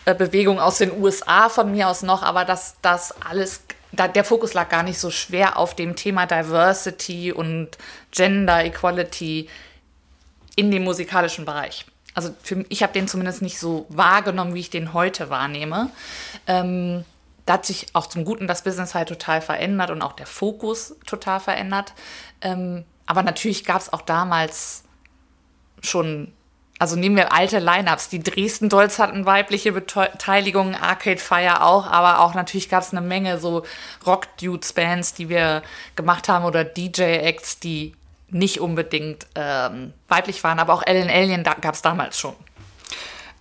äh, aus den USA von mir aus noch, aber dass das alles, der Fokus lag gar nicht so schwer auf dem Thema Diversity und Gender Equality in dem musikalischen Bereich. Also für, ich habe den zumindest nicht so wahrgenommen, wie ich den heute wahrnehme. Ähm, da hat sich auch zum Guten das Business halt total verändert und auch der Fokus total verändert. Ähm, aber natürlich gab es auch damals schon, also nehmen wir alte Lineups, die Dresden Dolls hatten weibliche Beteiligung, Arcade Fire auch, aber auch natürlich gab es eine Menge so Rock-Dudes-Bands, die wir gemacht haben oder DJ-Acts, die nicht unbedingt ähm, weiblich waren, aber auch Ellen Alien gab es damals schon.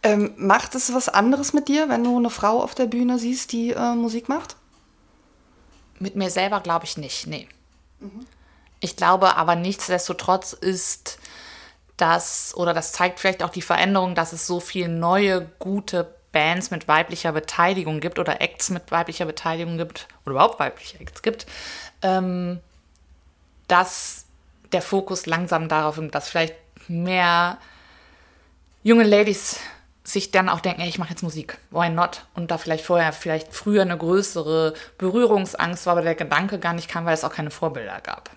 Ähm, macht es was anderes mit dir, wenn du eine Frau auf der Bühne siehst, die äh, Musik macht? Mit mir selber glaube ich nicht, nee. Mhm. Ich glaube aber nichtsdestotrotz ist das, oder das zeigt vielleicht auch die Veränderung, dass es so viele neue, gute Bands mit weiblicher Beteiligung gibt oder Acts mit weiblicher Beteiligung gibt oder überhaupt weibliche Acts gibt, ähm, dass der Fokus langsam darauf, dass vielleicht mehr junge Ladies sich dann auch denken, ey, ich mache jetzt Musik, why not? Und da vielleicht vorher, vielleicht früher eine größere Berührungsangst war, aber der Gedanke gar nicht kam, weil es auch keine Vorbilder gab.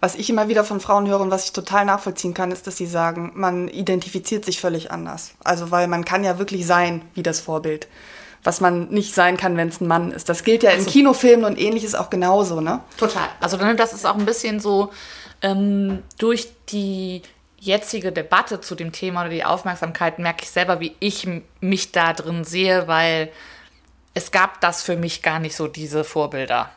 Was ich immer wieder von Frauen höre und was ich total nachvollziehen kann, ist, dass sie sagen, man identifiziert sich völlig anders. Also weil man kann ja wirklich sein wie das Vorbild, was man nicht sein kann, wenn es ein Mann ist. Das gilt ja also, in Kinofilmen und ähnliches auch genauso, ne? Total. Also das ist auch ein bisschen so ähm, durch die jetzige Debatte zu dem Thema oder die Aufmerksamkeit merke ich selber, wie ich mich da drin sehe, weil es gab das für mich gar nicht so, diese Vorbilder.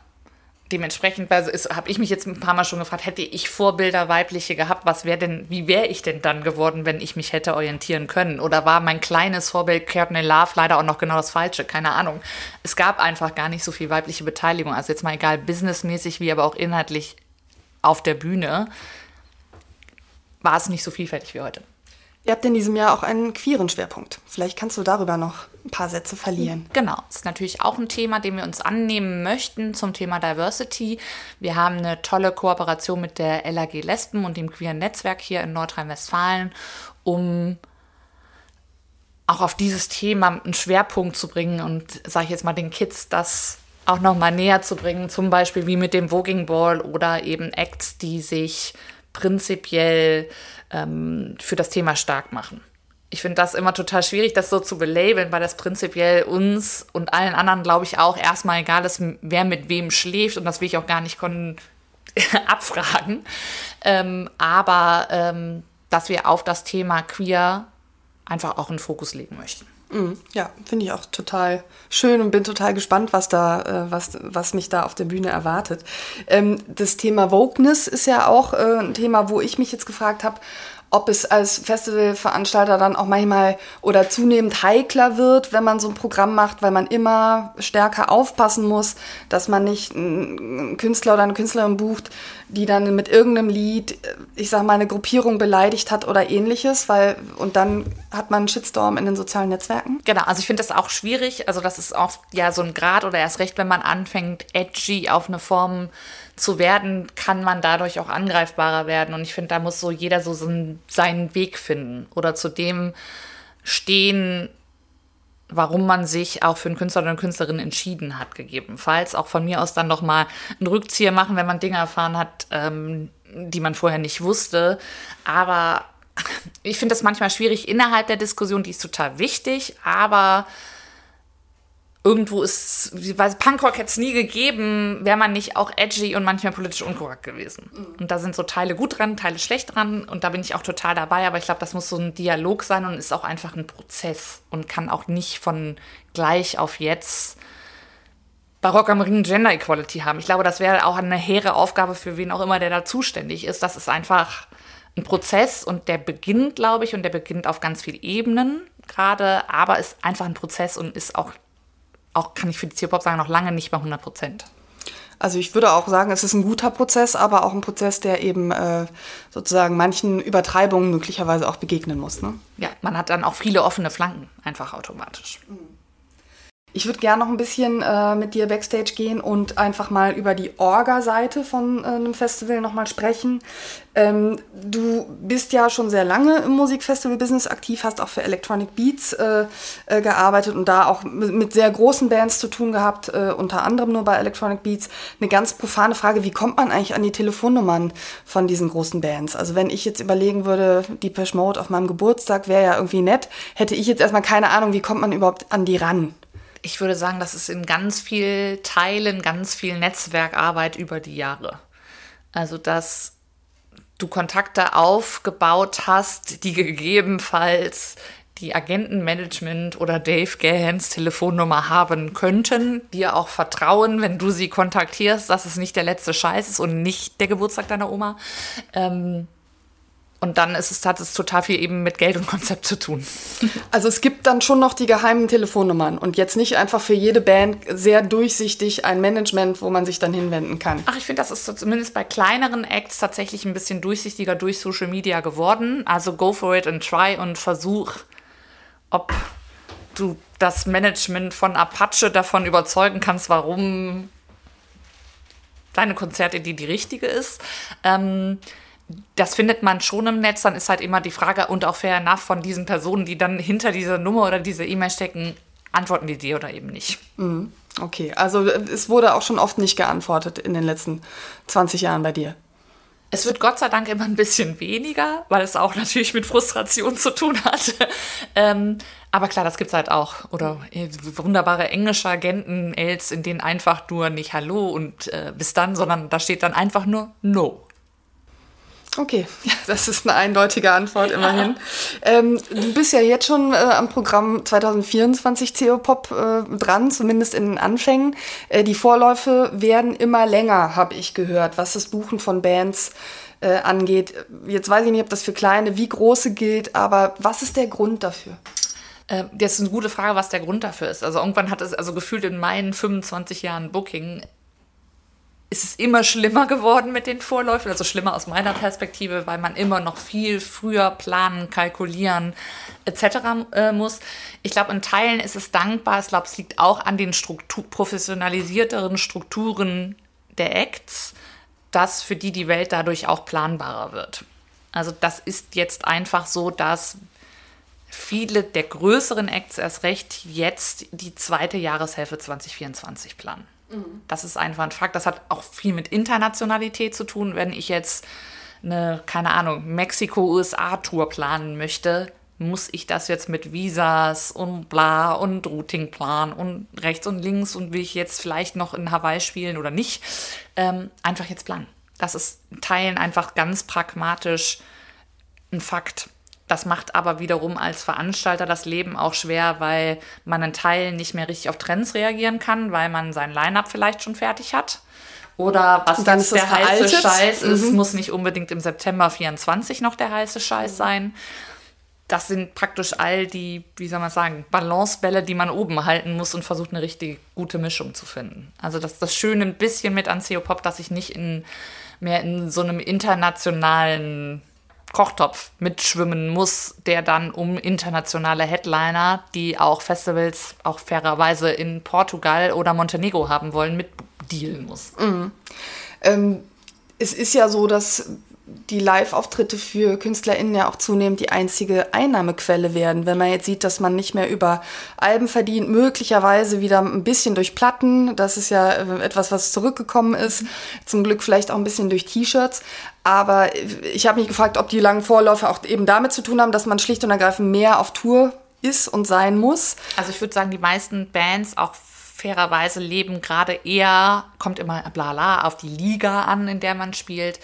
Dementsprechend habe ich mich jetzt ein paar Mal schon gefragt, hätte ich Vorbilder weibliche gehabt, was wäre denn, wie wäre ich denn dann geworden, wenn ich mich hätte orientieren können? Oder war mein kleines Vorbild Courtney Love leider auch noch genau das Falsche? Keine Ahnung. Es gab einfach gar nicht so viel weibliche Beteiligung. Also jetzt mal egal, businessmäßig wie aber auch inhaltlich auf der Bühne war es nicht so vielfältig wie heute. Ihr habt in diesem Jahr auch einen queeren Schwerpunkt. Vielleicht kannst du darüber noch ein paar Sätze verlieren. Genau, das ist natürlich auch ein Thema, dem wir uns annehmen möchten zum Thema Diversity. Wir haben eine tolle Kooperation mit der LAG Lesben und dem queeren Netzwerk hier in Nordrhein-Westfalen, um auch auf dieses Thema einen Schwerpunkt zu bringen und, sage ich jetzt mal, den Kids das auch noch mal näher zu bringen, zum Beispiel wie mit dem Voging Ball oder eben Acts, die sich prinzipiell ähm, für das Thema stark machen. Ich finde das immer total schwierig, das so zu belabeln, weil das prinzipiell uns und allen anderen, glaube ich, auch erstmal egal ist, wer mit wem schläft und das will ich auch gar nicht abfragen. Ähm, aber ähm, dass wir auf das Thema Queer einfach auch einen Fokus legen möchten. Mhm. Ja, finde ich auch total schön und bin total gespannt, was da, äh, was, was mich da auf der Bühne erwartet. Ähm, das Thema Wokeness ist ja auch äh, ein Thema, wo ich mich jetzt gefragt habe, ob es als Festivalveranstalter dann auch manchmal oder zunehmend heikler wird, wenn man so ein Programm macht, weil man immer stärker aufpassen muss, dass man nicht einen Künstler oder eine Künstlerin bucht, die dann mit irgendeinem Lied, ich sag mal, eine Gruppierung beleidigt hat oder ähnliches, weil und dann hat man einen Shitstorm in den sozialen Netzwerken. Genau, also ich finde das auch schwierig. Also das ist oft ja so ein Grad oder erst recht, wenn man anfängt, edgy auf eine Form zu werden, kann man dadurch auch angreifbarer werden. Und ich finde, da muss so jeder so seinen Weg finden oder zu dem stehen, warum man sich auch für einen Künstler oder eine Künstlerin entschieden hat, gegebenenfalls. Auch von mir aus dann nochmal einen Rückzieher machen, wenn man Dinge erfahren hat, ähm, die man vorher nicht wusste. Aber ich finde das manchmal schwierig innerhalb der Diskussion, die ist total wichtig, aber irgendwo ist, weil Punkrock hätte es nie gegeben, wäre man nicht auch edgy und manchmal politisch unkorrekt gewesen. Mhm. Und da sind so Teile gut dran, Teile schlecht dran und da bin ich auch total dabei, aber ich glaube, das muss so ein Dialog sein und ist auch einfach ein Prozess und kann auch nicht von gleich auf jetzt Barock am Ring Gender Equality haben. Ich glaube, das wäre auch eine hehre Aufgabe für wen auch immer, der da zuständig ist. Das ist einfach ein Prozess und der beginnt, glaube ich, und der beginnt auf ganz vielen Ebenen gerade, aber ist einfach ein Prozess und ist auch auch, kann ich für die Zielpop sagen, noch lange nicht bei 100 Prozent. Also ich würde auch sagen, es ist ein guter Prozess, aber auch ein Prozess, der eben äh, sozusagen manchen Übertreibungen möglicherweise auch begegnen muss. Ne? Ja, man hat dann auch viele offene Flanken einfach automatisch. Mhm. Ich würde gerne noch ein bisschen äh, mit dir backstage gehen und einfach mal über die Orga-Seite von äh, einem Festival nochmal sprechen. Ähm, du bist ja schon sehr lange im Musikfestival-Business aktiv, hast auch für Electronic Beats äh, äh gearbeitet und da auch mit, sehr großen Bands zu tun gehabt, äh, unter anderem nur bei Electronic Beats. Eine ganz profane Frage, wie kommt man eigentlich an die Telefonnummern von diesen großen Bands? Also wenn ich jetzt überlegen würde, Depeche Mode auf meinem Geburtstag wäre ja irgendwie nett, hätte ich jetzt erstmal keine Ahnung, wie kommt man überhaupt an die ran? Ich würde sagen, das ist in ganz vielen Teilen, ganz viel Netzwerkarbeit über die Jahre. Also, dass du Kontakte aufgebaut hast, die gegebenenfalls die Agentenmanagement oder Dave Gahans Telefonnummer haben könnten, dir auch vertrauen, wenn du sie kontaktierst, dass es nicht der letzte Scheiß ist und nicht der Geburtstag deiner Oma. Ähm, und dann ist es, hat es total viel eben mit Geld und Konzept zu tun. Also es gibt dann schon noch die geheimen Telefonnummern und jetzt nicht einfach für jede Band sehr durchsichtig ein Management, wo man sich dann hinwenden kann. Ach, ich finde, das ist so zumindest bei kleineren Acts tatsächlich ein bisschen durchsichtiger durch Social Media geworden. Also go for it and try und versuch, ob du das Management von Apache davon überzeugen kannst, warum deine Konzertidee die richtige ist. Ähm, das findet man schon im Netz, dann ist halt immer die Frage und auch fair enough von diesen Personen, die dann hinter dieser Nummer oder dieser E-Mail stecken, antworten die dir oder eben nicht. Mhm. Okay, also es wurde auch schon oft nicht geantwortet in den letzten 20 Jahren bei dir. Es wird Gott sei Dank immer ein bisschen weniger, weil es auch natürlich mit Frustration zu tun hat. ähm, aber klar, das gibt es halt auch. Oder äh, wunderbare englische Agenten-Mails, in denen einfach nur nicht Hallo und äh, bis dann, sondern da steht dann einfach nur No. Okay, ja, das ist eine eindeutige Antwort immerhin. ähm, du bist ja jetzt schon äh, am Programm 2024 CO-Pop äh, dran, zumindest in den Anfängen. Äh, die Vorläufe werden immer länger, habe ich gehört, was das Buchen von Bands äh, angeht. Jetzt weiß ich nicht, ob das für kleine wie große gilt, aber was ist der Grund dafür? Äh, das ist eine gute Frage, was der Grund dafür ist. Also irgendwann hat es, also gefühlt in meinen 25 Jahren Booking, ist es immer schlimmer geworden mit den Vorläufen, also schlimmer aus meiner Perspektive, weil man immer noch viel früher planen, kalkulieren etc. Äh, muss. Ich glaube, in Teilen ist es dankbar. Ich glaube, es liegt auch an den Struktur professionalisierteren Strukturen der Acts, dass für die die Welt dadurch auch planbarer wird. Also das ist jetzt einfach so, dass viele der größeren Acts erst recht jetzt die zweite Jahreshälfte 2024 planen. Das ist einfach ein Fakt. Das hat auch viel mit Internationalität zu tun. Wenn ich jetzt eine, keine Ahnung, Mexiko-USA-Tour planen möchte, muss ich das jetzt mit Visas und bla und Routingplan und rechts und links und will ich jetzt vielleicht noch in Hawaii spielen oder nicht, ähm, einfach jetzt planen. Das ist Teilen einfach ganz pragmatisch ein Fakt. Das macht aber wiederum als Veranstalter das Leben auch schwer, weil man in Teilen nicht mehr richtig auf Trends reagieren kann, weil man sein Line-up vielleicht schon fertig hat. Oder was dann jetzt ist der das heiße. Scheiß ist, Mhm. muss nicht unbedingt im September 24 noch der heiße Scheiß sein. Das sind praktisch all die, wie soll man sagen, Balancebälle, die man oben halten muss und versucht, eine richtig gute Mischung zu finden. Also das ist das Schöne ein bisschen mit an CO Pop, dass ich nicht in, mehr in so einem internationalen Kochtopf mitschwimmen muss, der dann um internationale Headliner, die auch Festivals auch fairerweise in Portugal oder Montenegro haben wollen, mit dealen muss. Ähm, es ist ja so, dass die Live-Auftritte für KünstlerInnen ja auch zunehmend die einzige Einnahmequelle werden. Wenn man jetzt sieht, dass man nicht mehr über Alben verdient, möglicherweise wieder ein bisschen durch Platten, das ist ja äh, etwas, was zurückgekommen ist, zum Glück vielleicht auch ein bisschen durch T-Shirts. Aber ich habe mich gefragt, ob die langen Vorläufe auch eben damit zu tun haben, dass man schlicht und ergreifend mehr auf Tour ist und sein muss. Also ich würde sagen, die meisten Bands auch fairerweise leben gerade eher, kommt immer blala auf die Liga an, in der man spielt,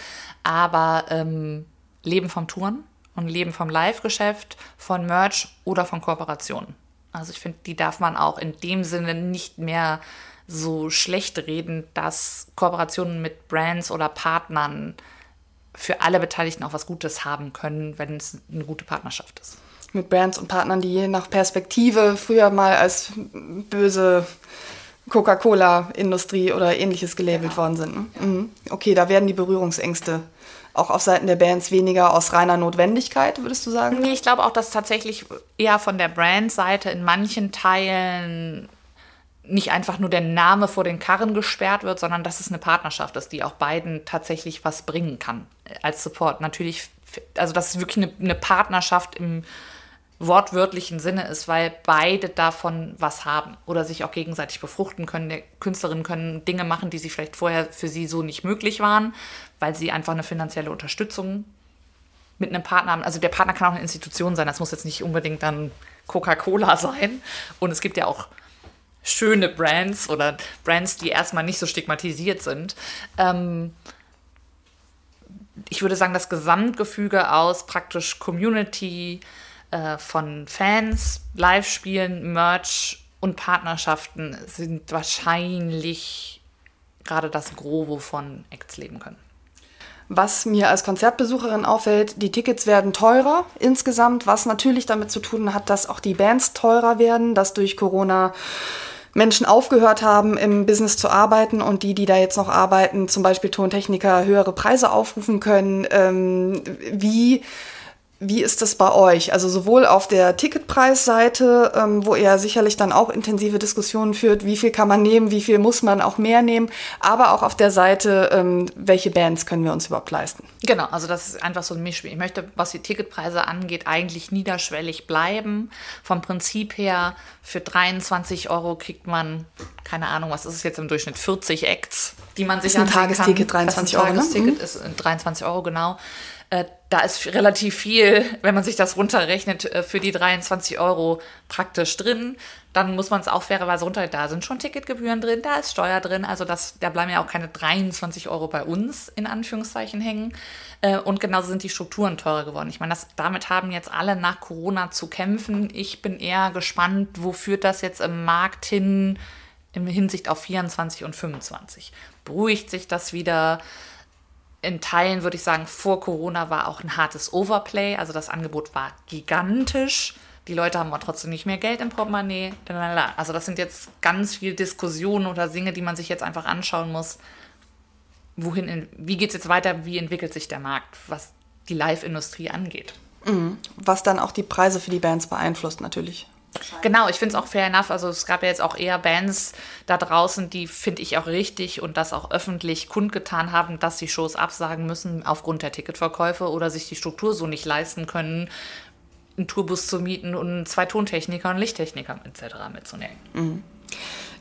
aber ähm, leben vom Touren und leben vom Live-Geschäft, von Merch oder von Kooperationen. Also ich finde, die darf man auch in dem Sinne nicht mehr so schlecht reden, dass Kooperationen mit Brands oder Partnern für alle Beteiligten auch was Gutes haben können, wenn es eine gute Partnerschaft ist. mit Brands und Partnern, die je nach Perspektive früher mal als böse Coca-Cola-Industrie oder ähnliches gelabelt worden sind. Ne? Mhm. Okay, da werden die Berührungsängste auch auf Seiten der Bands weniger aus reiner Notwendigkeit, würdest du sagen? Nee, ich glaube auch, dass tatsächlich eher von der Brandseite in manchen Teilen nicht einfach nur der Name vor den Karren gesperrt wird, sondern dass es eine Partnerschaft ist, die auch beiden tatsächlich was bringen kann äh, als Support. Natürlich, also dass es wirklich eine, eine Partnerschaft im wortwörtlichen Sinne ist, weil beide davon was haben oder sich auch gegenseitig befruchten können. Die Künstlerinnen können Dinge machen, die sie vielleicht vorher für sie so nicht möglich waren, weil sie einfach eine finanzielle Unterstützung mit einem Partner haben. Also der Partner kann auch eine Institution sein, das muss jetzt nicht unbedingt dann Coca-Cola sein. Und es gibt ja auch schöne Brands oder Brands, die erstmal nicht so stigmatisiert sind. Ähm, ich würde sagen, das Gesamtgefüge aus praktisch Community, äh, von Fans, Live-Spielen, Merch und Partnerschaften sind wahrscheinlich gerade das Gros, wovon Acts leben können. Was mir als Konzertbesucherin auffällt, die Tickets werden teurer insgesamt, was natürlich damit zu tun hat, dass auch die Bands teurer werden, dass durch Corona Menschen aufgehört haben, im Business zu arbeiten und die, die da jetzt noch arbeiten, zum Beispiel Tontechniker, höhere Preise aufrufen können. Ähm, wie wie ist das bei euch? Also sowohl auf der Ticketpreisseite, ähm, wo ihr sicherlich dann auch intensive Diskussionen führt, wie viel kann man nehmen, wie viel muss man auch mehr nehmen, aber auch auf der Seite, ähm, welche Bands können wir uns überhaupt leisten? Genau, also das ist einfach so ein Mischspiel. Ich möchte, was die Ticketpreise angeht, eigentlich niederschwellig bleiben. Vom Prinzip her, für 23 Euro kriegt man, keine Ahnung, was ist es jetzt im Durchschnitt, 40 Acts, die man sich Ist ein ansehen Tagesticket, kann. 23 das ist Euro, ein ne? Tagesticket ist äh, 23 Euro, genau. Äh, da ist relativ viel, wenn man sich das runterrechnet, äh, für die 23 Euro praktisch drin. Dann muss man es auch fairerweise runter. Da sind schon Ticketgebühren drin, da ist Steuer drin. Also das, da bleiben ja auch keine 23 Euro bei uns in Anführungszeichen hängen. Äh, und genauso sind die Strukturen teurer geworden. Ich meine, das, damit haben jetzt alle nach Corona zu kämpfen. Ich bin eher gespannt, wo führt das jetzt im Markt hin in Hinsicht auf 24 und 25. Beruhigt sich das wieder? In Teilen würde ich sagen, vor Corona war auch ein hartes Overplay. Also das Angebot war gigantisch. Die Leute haben aber trotzdem nicht mehr Geld im Portemonnaie. Also das sind jetzt ganz viele Diskussionen oder Dinge, die man sich jetzt einfach anschauen muss. Wohin, wie geht es jetzt weiter? Wie entwickelt sich der Markt, was die Live-Industrie angeht? Mhm. Was dann auch die Preise für die Bands beeinflusst natürlich. Genau, ich finde es auch fair enough. Also es gab ja jetzt auch eher Bands da draußen, die finde ich auch richtig und das auch öffentlich kundgetan haben, dass sie Shows absagen müssen aufgrund der Ticketverkäufe oder sich die Struktur so nicht leisten können, einen Tourbus zu mieten und zwei Tontechniker und Lichttechniker etc. mitzunehmen. Mhm.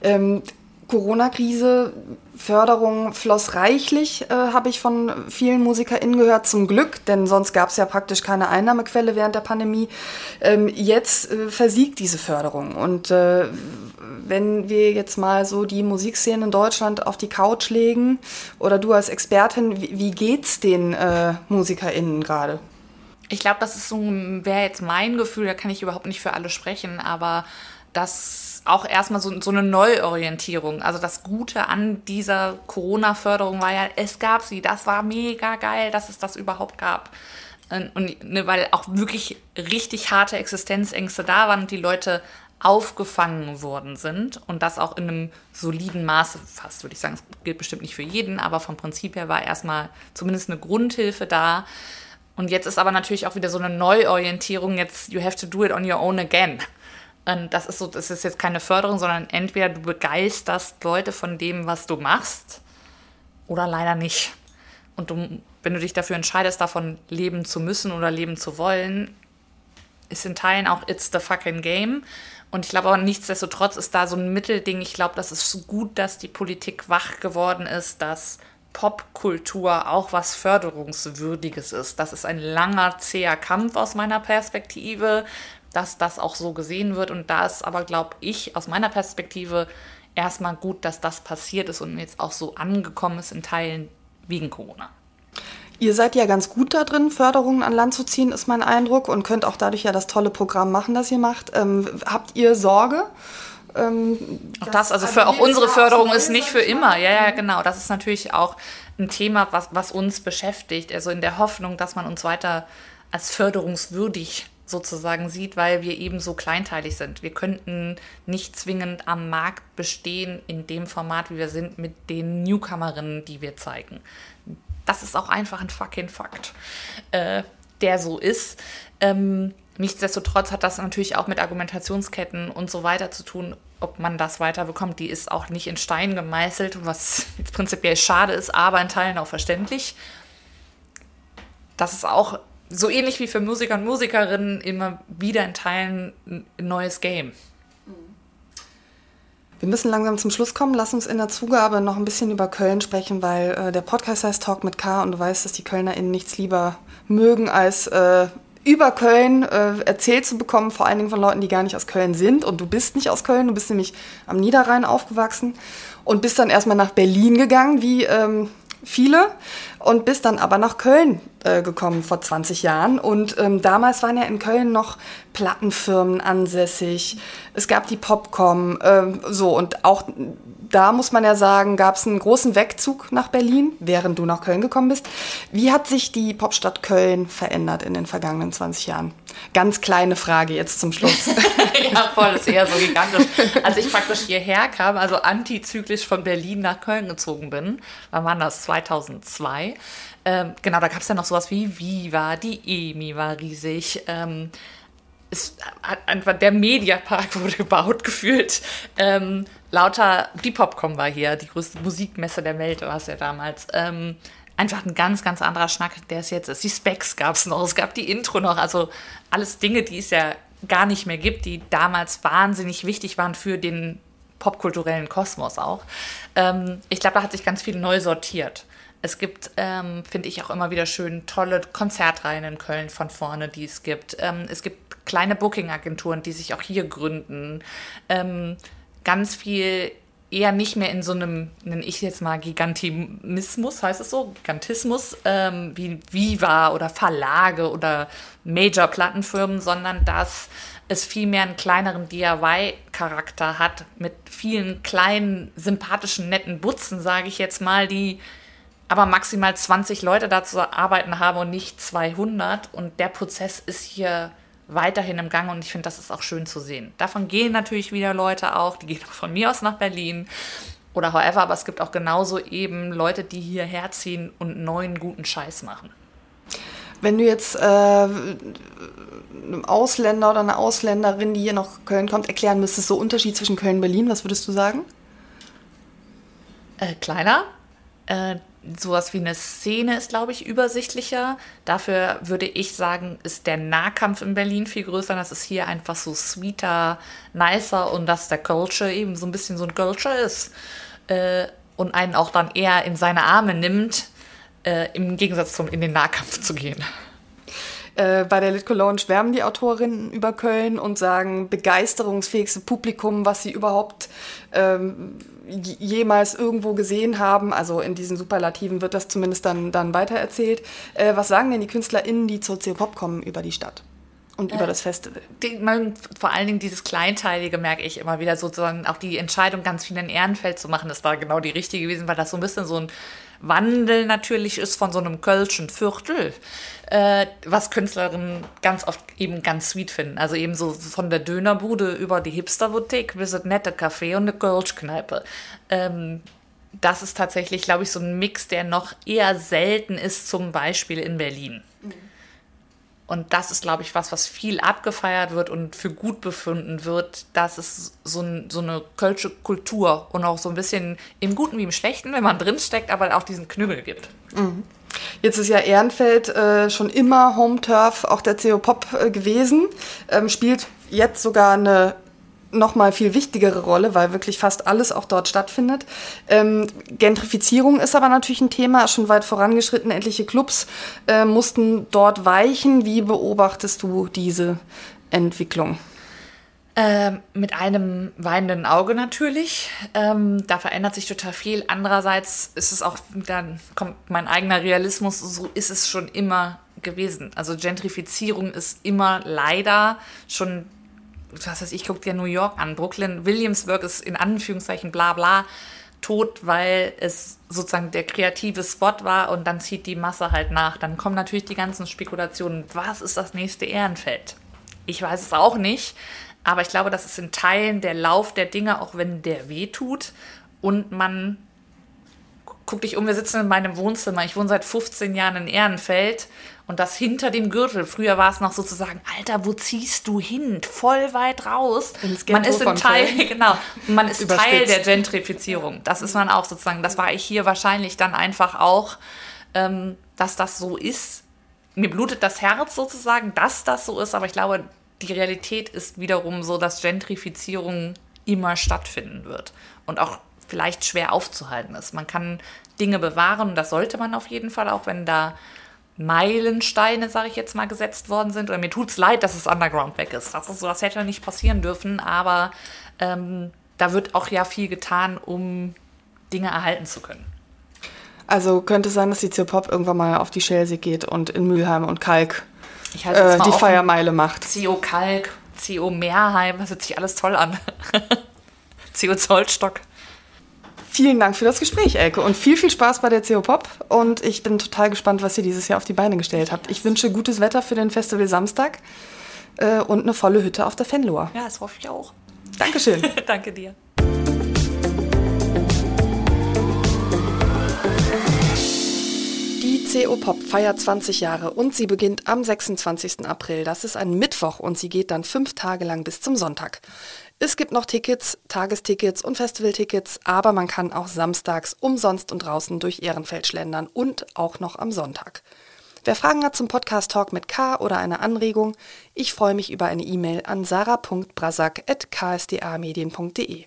Ähm, Corona-Krise, Förderung floss reichlich, äh, habe ich von vielen MusikerInnen gehört, zum Glück, denn sonst gab es ja praktisch keine Einnahmequelle während der Pandemie. Ähm, jetzt äh, versiegt diese Förderung. Und äh, wenn wir jetzt mal so die Musikszene in Deutschland auf die Couch legen, oder du als Expertin, wie, wie geht's den äh, MusikerInnen gerade? Ich glaube, das ist so, wäre jetzt mein Gefühl, da kann ich überhaupt nicht für alle sprechen, aber das auch erstmal so, so eine Neuorientierung. Also das Gute an dieser Corona-Förderung war ja, es gab sie. Das war mega geil, dass es das überhaupt gab. Und ne, weil auch wirklich richtig harte Existenzängste da waren und die Leute aufgefangen worden sind und das auch in einem soliden Maße fast, würde ich sagen. Es gilt bestimmt nicht für jeden, aber vom Prinzip her war erstmal zumindest eine Grundhilfe da. Und jetzt ist aber natürlich auch wieder so eine Neuorientierung. Jetzt, you have to do it on your own again. Und das ist so, das ist jetzt keine Förderung, sondern entweder du begeisterst Leute von dem, was du machst, oder leider nicht. Und du, wenn du dich dafür entscheidest, davon leben zu müssen oder leben zu wollen, ist in Teilen auch It's the fucking game. Und ich glaube aber nichtsdestotrotz ist da so ein Mittelding. Ich glaube, das ist gut, dass die Politik wach geworden ist, dass Popkultur auch was Förderungswürdiges ist. Das ist ein langer, zäher Kampf aus meiner Perspektive dass das auch so gesehen wird. Und da ist aber, glaube ich, aus meiner Perspektive erstmal gut, dass das passiert ist und jetzt auch so angekommen ist in Teilen wegen Corona. Ihr seid ja ganz gut da drin, Förderungen an Land zu ziehen, ist mein Eindruck, und könnt auch dadurch ja das tolle Programm machen, das ihr macht. Ähm, habt ihr Sorge? Ähm, auch das, also für auch unsere Förderung ist nicht für immer. Ja, ja, genau. Das ist natürlich auch ein Thema, was, was uns beschäftigt. Also in der Hoffnung, dass man uns weiter als förderungswürdig sozusagen sieht, weil wir eben so kleinteilig sind. Wir könnten nicht zwingend am Markt bestehen in dem Format, wie wir sind, mit den Newcomerinnen, die wir zeigen. Das ist auch einfach ein fucking Fakt, äh, der so ist. Ähm, nichtsdestotrotz hat das natürlich auch mit Argumentationsketten und so weiter zu tun, ob man das weiterbekommt. Die ist auch nicht in Stein gemeißelt, was jetzt prinzipiell schade ist, aber in Teilen auch verständlich. Das ist auch so ähnlich wie für Musiker und Musikerinnen immer wieder in Teilen ein neues Game. Wir müssen langsam zum Schluss kommen. Lass uns in der Zugabe noch ein bisschen über Köln sprechen, weil äh, der Podcast heißt Talk mit K und du weißt, dass die KölnerInnen nichts lieber mögen, als äh, über Köln äh, erzählt zu bekommen, vor allen Dingen von Leuten, die gar nicht aus Köln sind. Und du bist nicht aus Köln, du bist nämlich am Niederrhein aufgewachsen und bist dann erstmal nach Berlin gegangen, wie ähm, viele und bist dann aber nach Köln äh, gekommen vor 20 Jahren. Und ähm, damals waren ja in Köln noch Plattenfirmen ansässig. Es gab die Popcom, äh, so und auch da muss man ja sagen, gab es einen großen Wegzug nach Berlin, während du nach Köln gekommen bist. Wie hat sich die Popstadt Köln verändert in den vergangenen 20 Jahren? Ganz kleine Frage jetzt zum Schluss. ja, voll, ist eher so gigantisch. Als ich praktisch hierher kam, also antizyklisch von Berlin nach Köln gezogen bin, wann war das? 2002. Ähm, genau, da gab es ja noch sowas wie Viva, die EMI war riesig. Ähm, hat einfach der Mediapark wurde gebaut gefühlt. Ähm, lauter die Popcom war hier, die größte Musikmesse der Welt war es ja damals. Ähm, einfach ein ganz, ganz anderer Schnack, der es jetzt ist. Die Specs gab es noch, es gab die Intro noch, also alles Dinge, die es ja gar nicht mehr gibt, die damals wahnsinnig wichtig waren für den popkulturellen Kosmos auch. Ähm, ich glaube, da hat sich ganz viel neu sortiert. Es gibt, ähm, finde ich auch immer wieder schön, tolle Konzertreihen in Köln von vorne, die es gibt. Ähm, es gibt kleine Booking-Agenturen, die sich auch hier gründen. Ähm, ganz viel eher nicht mehr in so einem, nenne ich jetzt mal Gigantismus, heißt es so, Gigantismus, ähm, wie Viva oder Verlage oder Major-Plattenfirmen, sondern dass es vielmehr einen kleineren DIY-Charakter hat mit vielen kleinen, sympathischen, netten Butzen, sage ich jetzt mal, die aber maximal 20 Leute da zu arbeiten haben und nicht 200. Und der Prozess ist hier weiterhin im Gang und ich finde, das ist auch schön zu sehen. Davon gehen natürlich wieder Leute auch, die gehen auch von mir aus nach Berlin oder however, aber es gibt auch genauso eben Leute, die hierher ziehen und neuen guten Scheiß machen. Wenn du jetzt äh, einem Ausländer oder einer Ausländerin, die hier nach Köln kommt, erklären müsstest, so Unterschied zwischen Köln und Berlin, was würdest du sagen? Äh, kleiner. Äh, sowas wie eine Szene ist, glaube ich, übersichtlicher. Dafür würde ich sagen, ist der Nahkampf in Berlin viel größer. Das ist hier einfach so sweeter, nicer und dass der Culture eben so ein bisschen so ein Culture ist. Äh, und einen auch dann eher in seine Arme nimmt, äh, im Gegensatz zum in den Nahkampf zu gehen. Äh, bei der Lit Cologne schwärmen die Autorinnen über Köln und sagen, begeisterungsfähigste Publikum, was sie überhaupt ähm, jemals irgendwo gesehen haben. Also in diesen Superlativen wird das zumindest dann, dann weitererzählt. Äh, was sagen denn die KünstlerInnen, die zur CO-Pop kommen, über die Stadt? und über äh, das Festival. Die, man, vor allen Dingen dieses Kleinteilige merke ich immer wieder sozusagen auch die Entscheidung, ganz viel in Ehrenfeld zu machen, das war genau die richtige gewesen, weil das so ein bisschen so ein Wandel natürlich ist von so einem Kölschen Viertel, äh, was Künstlerinnen ganz oft eben ganz sweet finden. Also eben so von der Dönerbude über die Hipsterboutique bis das nette Café und eine Kölschkneipe. Ähm, das ist tatsächlich, glaube ich, so ein Mix, der noch eher selten ist, zum Beispiel in Berlin. Mhm. Und das ist, glaube ich, was, was viel abgefeiert wird und für gut befunden wird, dass es so, ein, so eine kölsche Kultur und auch so ein bisschen im Guten wie im Schlechten, wenn man drinsteckt, aber auch diesen Knüppel gibt. Mhm. Jetzt ist ja Ehrenfeld äh, schon immer Home Turf auch der CO Pop äh, gewesen, ähm, spielt jetzt sogar eine nochmal viel wichtigere Rolle, weil wirklich fast alles auch dort stattfindet. Ähm, Gentrifizierung ist aber natürlich ein Thema, schon weit vorangeschritten. Etliche Clubs äh, mussten dort weichen. Wie beobachtest du diese Entwicklung? Ähm, mit einem weinenden Auge natürlich. Ähm, da verändert sich total viel. Andererseits ist es auch, dann kommt mein eigener Realismus, so ist es schon immer gewesen. Also Gentrifizierung ist immer leider schon was weiß ich, guck dir New York an. Brooklyn, Williamsburg ist in Anführungszeichen bla bla tot, weil es sozusagen der kreative Spot war und dann zieht die Masse halt nach. Dann kommen natürlich die ganzen Spekulationen, was ist das nächste Ehrenfeld? Ich weiß es auch nicht, aber ich glaube, das ist in Teilen der Lauf der Dinge, auch wenn der weh tut und man guck dich um, wir sitzen in meinem Wohnzimmer. Ich wohne seit 15 Jahren in Ehrenfeld und das hinter dem Gürtel. Früher war es noch sozusagen, Alter, wo ziehst du hin? Voll weit raus. Man ist ein Teil, genau, man ist Teil der Gentrifizierung. Das ist man auch sozusagen. Das war ich hier wahrscheinlich dann einfach auch, ähm, dass das so ist. Mir blutet das Herz sozusagen, dass das so ist, aber ich glaube, die Realität ist wiederum so, dass Gentrifizierung immer stattfinden wird und auch vielleicht schwer aufzuhalten ist. Man kann Dinge bewahren und das sollte man auf jeden Fall, auch wenn da Meilensteine, sage ich jetzt mal, gesetzt worden sind. Oder mir tut es leid, dass es Underground weg ist. Das, ist so, das hätte nicht passieren dürfen, aber ähm, da wird auch ja viel getan, um Dinge erhalten zu können. Also könnte es sein, dass die Pop irgendwann mal auf die Schelsee geht und in Mülheim und Kalk äh, die Feiermeile macht. CO Kalk, CO Meerheim, das hört sich alles toll an. CO Zollstock. Vielen Dank für das Gespräch, Elke. Und viel, viel Spaß bei der CO Pop. Und ich bin total gespannt, was ihr dieses Jahr auf die Beine gestellt habt. Ich wünsche gutes Wetter für den Festival Samstag äh, und eine volle Hütte auf der Fenlohr. Ja, das hoffe ich auch. Dankeschön. Danke dir. Die CO Pop feiert 20 Jahre und sie beginnt am 26. April. Das ist ein Mittwoch und sie geht dann fünf Tage lang bis zum Sonntag. Es gibt noch Tickets, Tagestickets und Festivaltickets, aber man kann auch samstags umsonst und draußen durch Ehrenfeld schlendern und auch noch am Sonntag. Wer Fragen hat zum Podcast Talk mit K oder eine Anregung, ich freue mich über eine E-Mail an sarah.brasak.ksda-medien.de.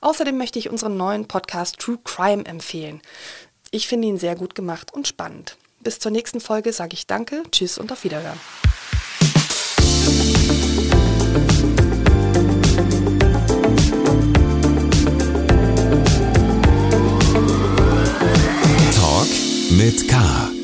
Außerdem möchte ich unseren neuen Podcast True Crime empfehlen. Ich finde ihn sehr gut gemacht und spannend. Bis zur nächsten Folge sage ich Danke, Tschüss und auf Wiederhören. mit K.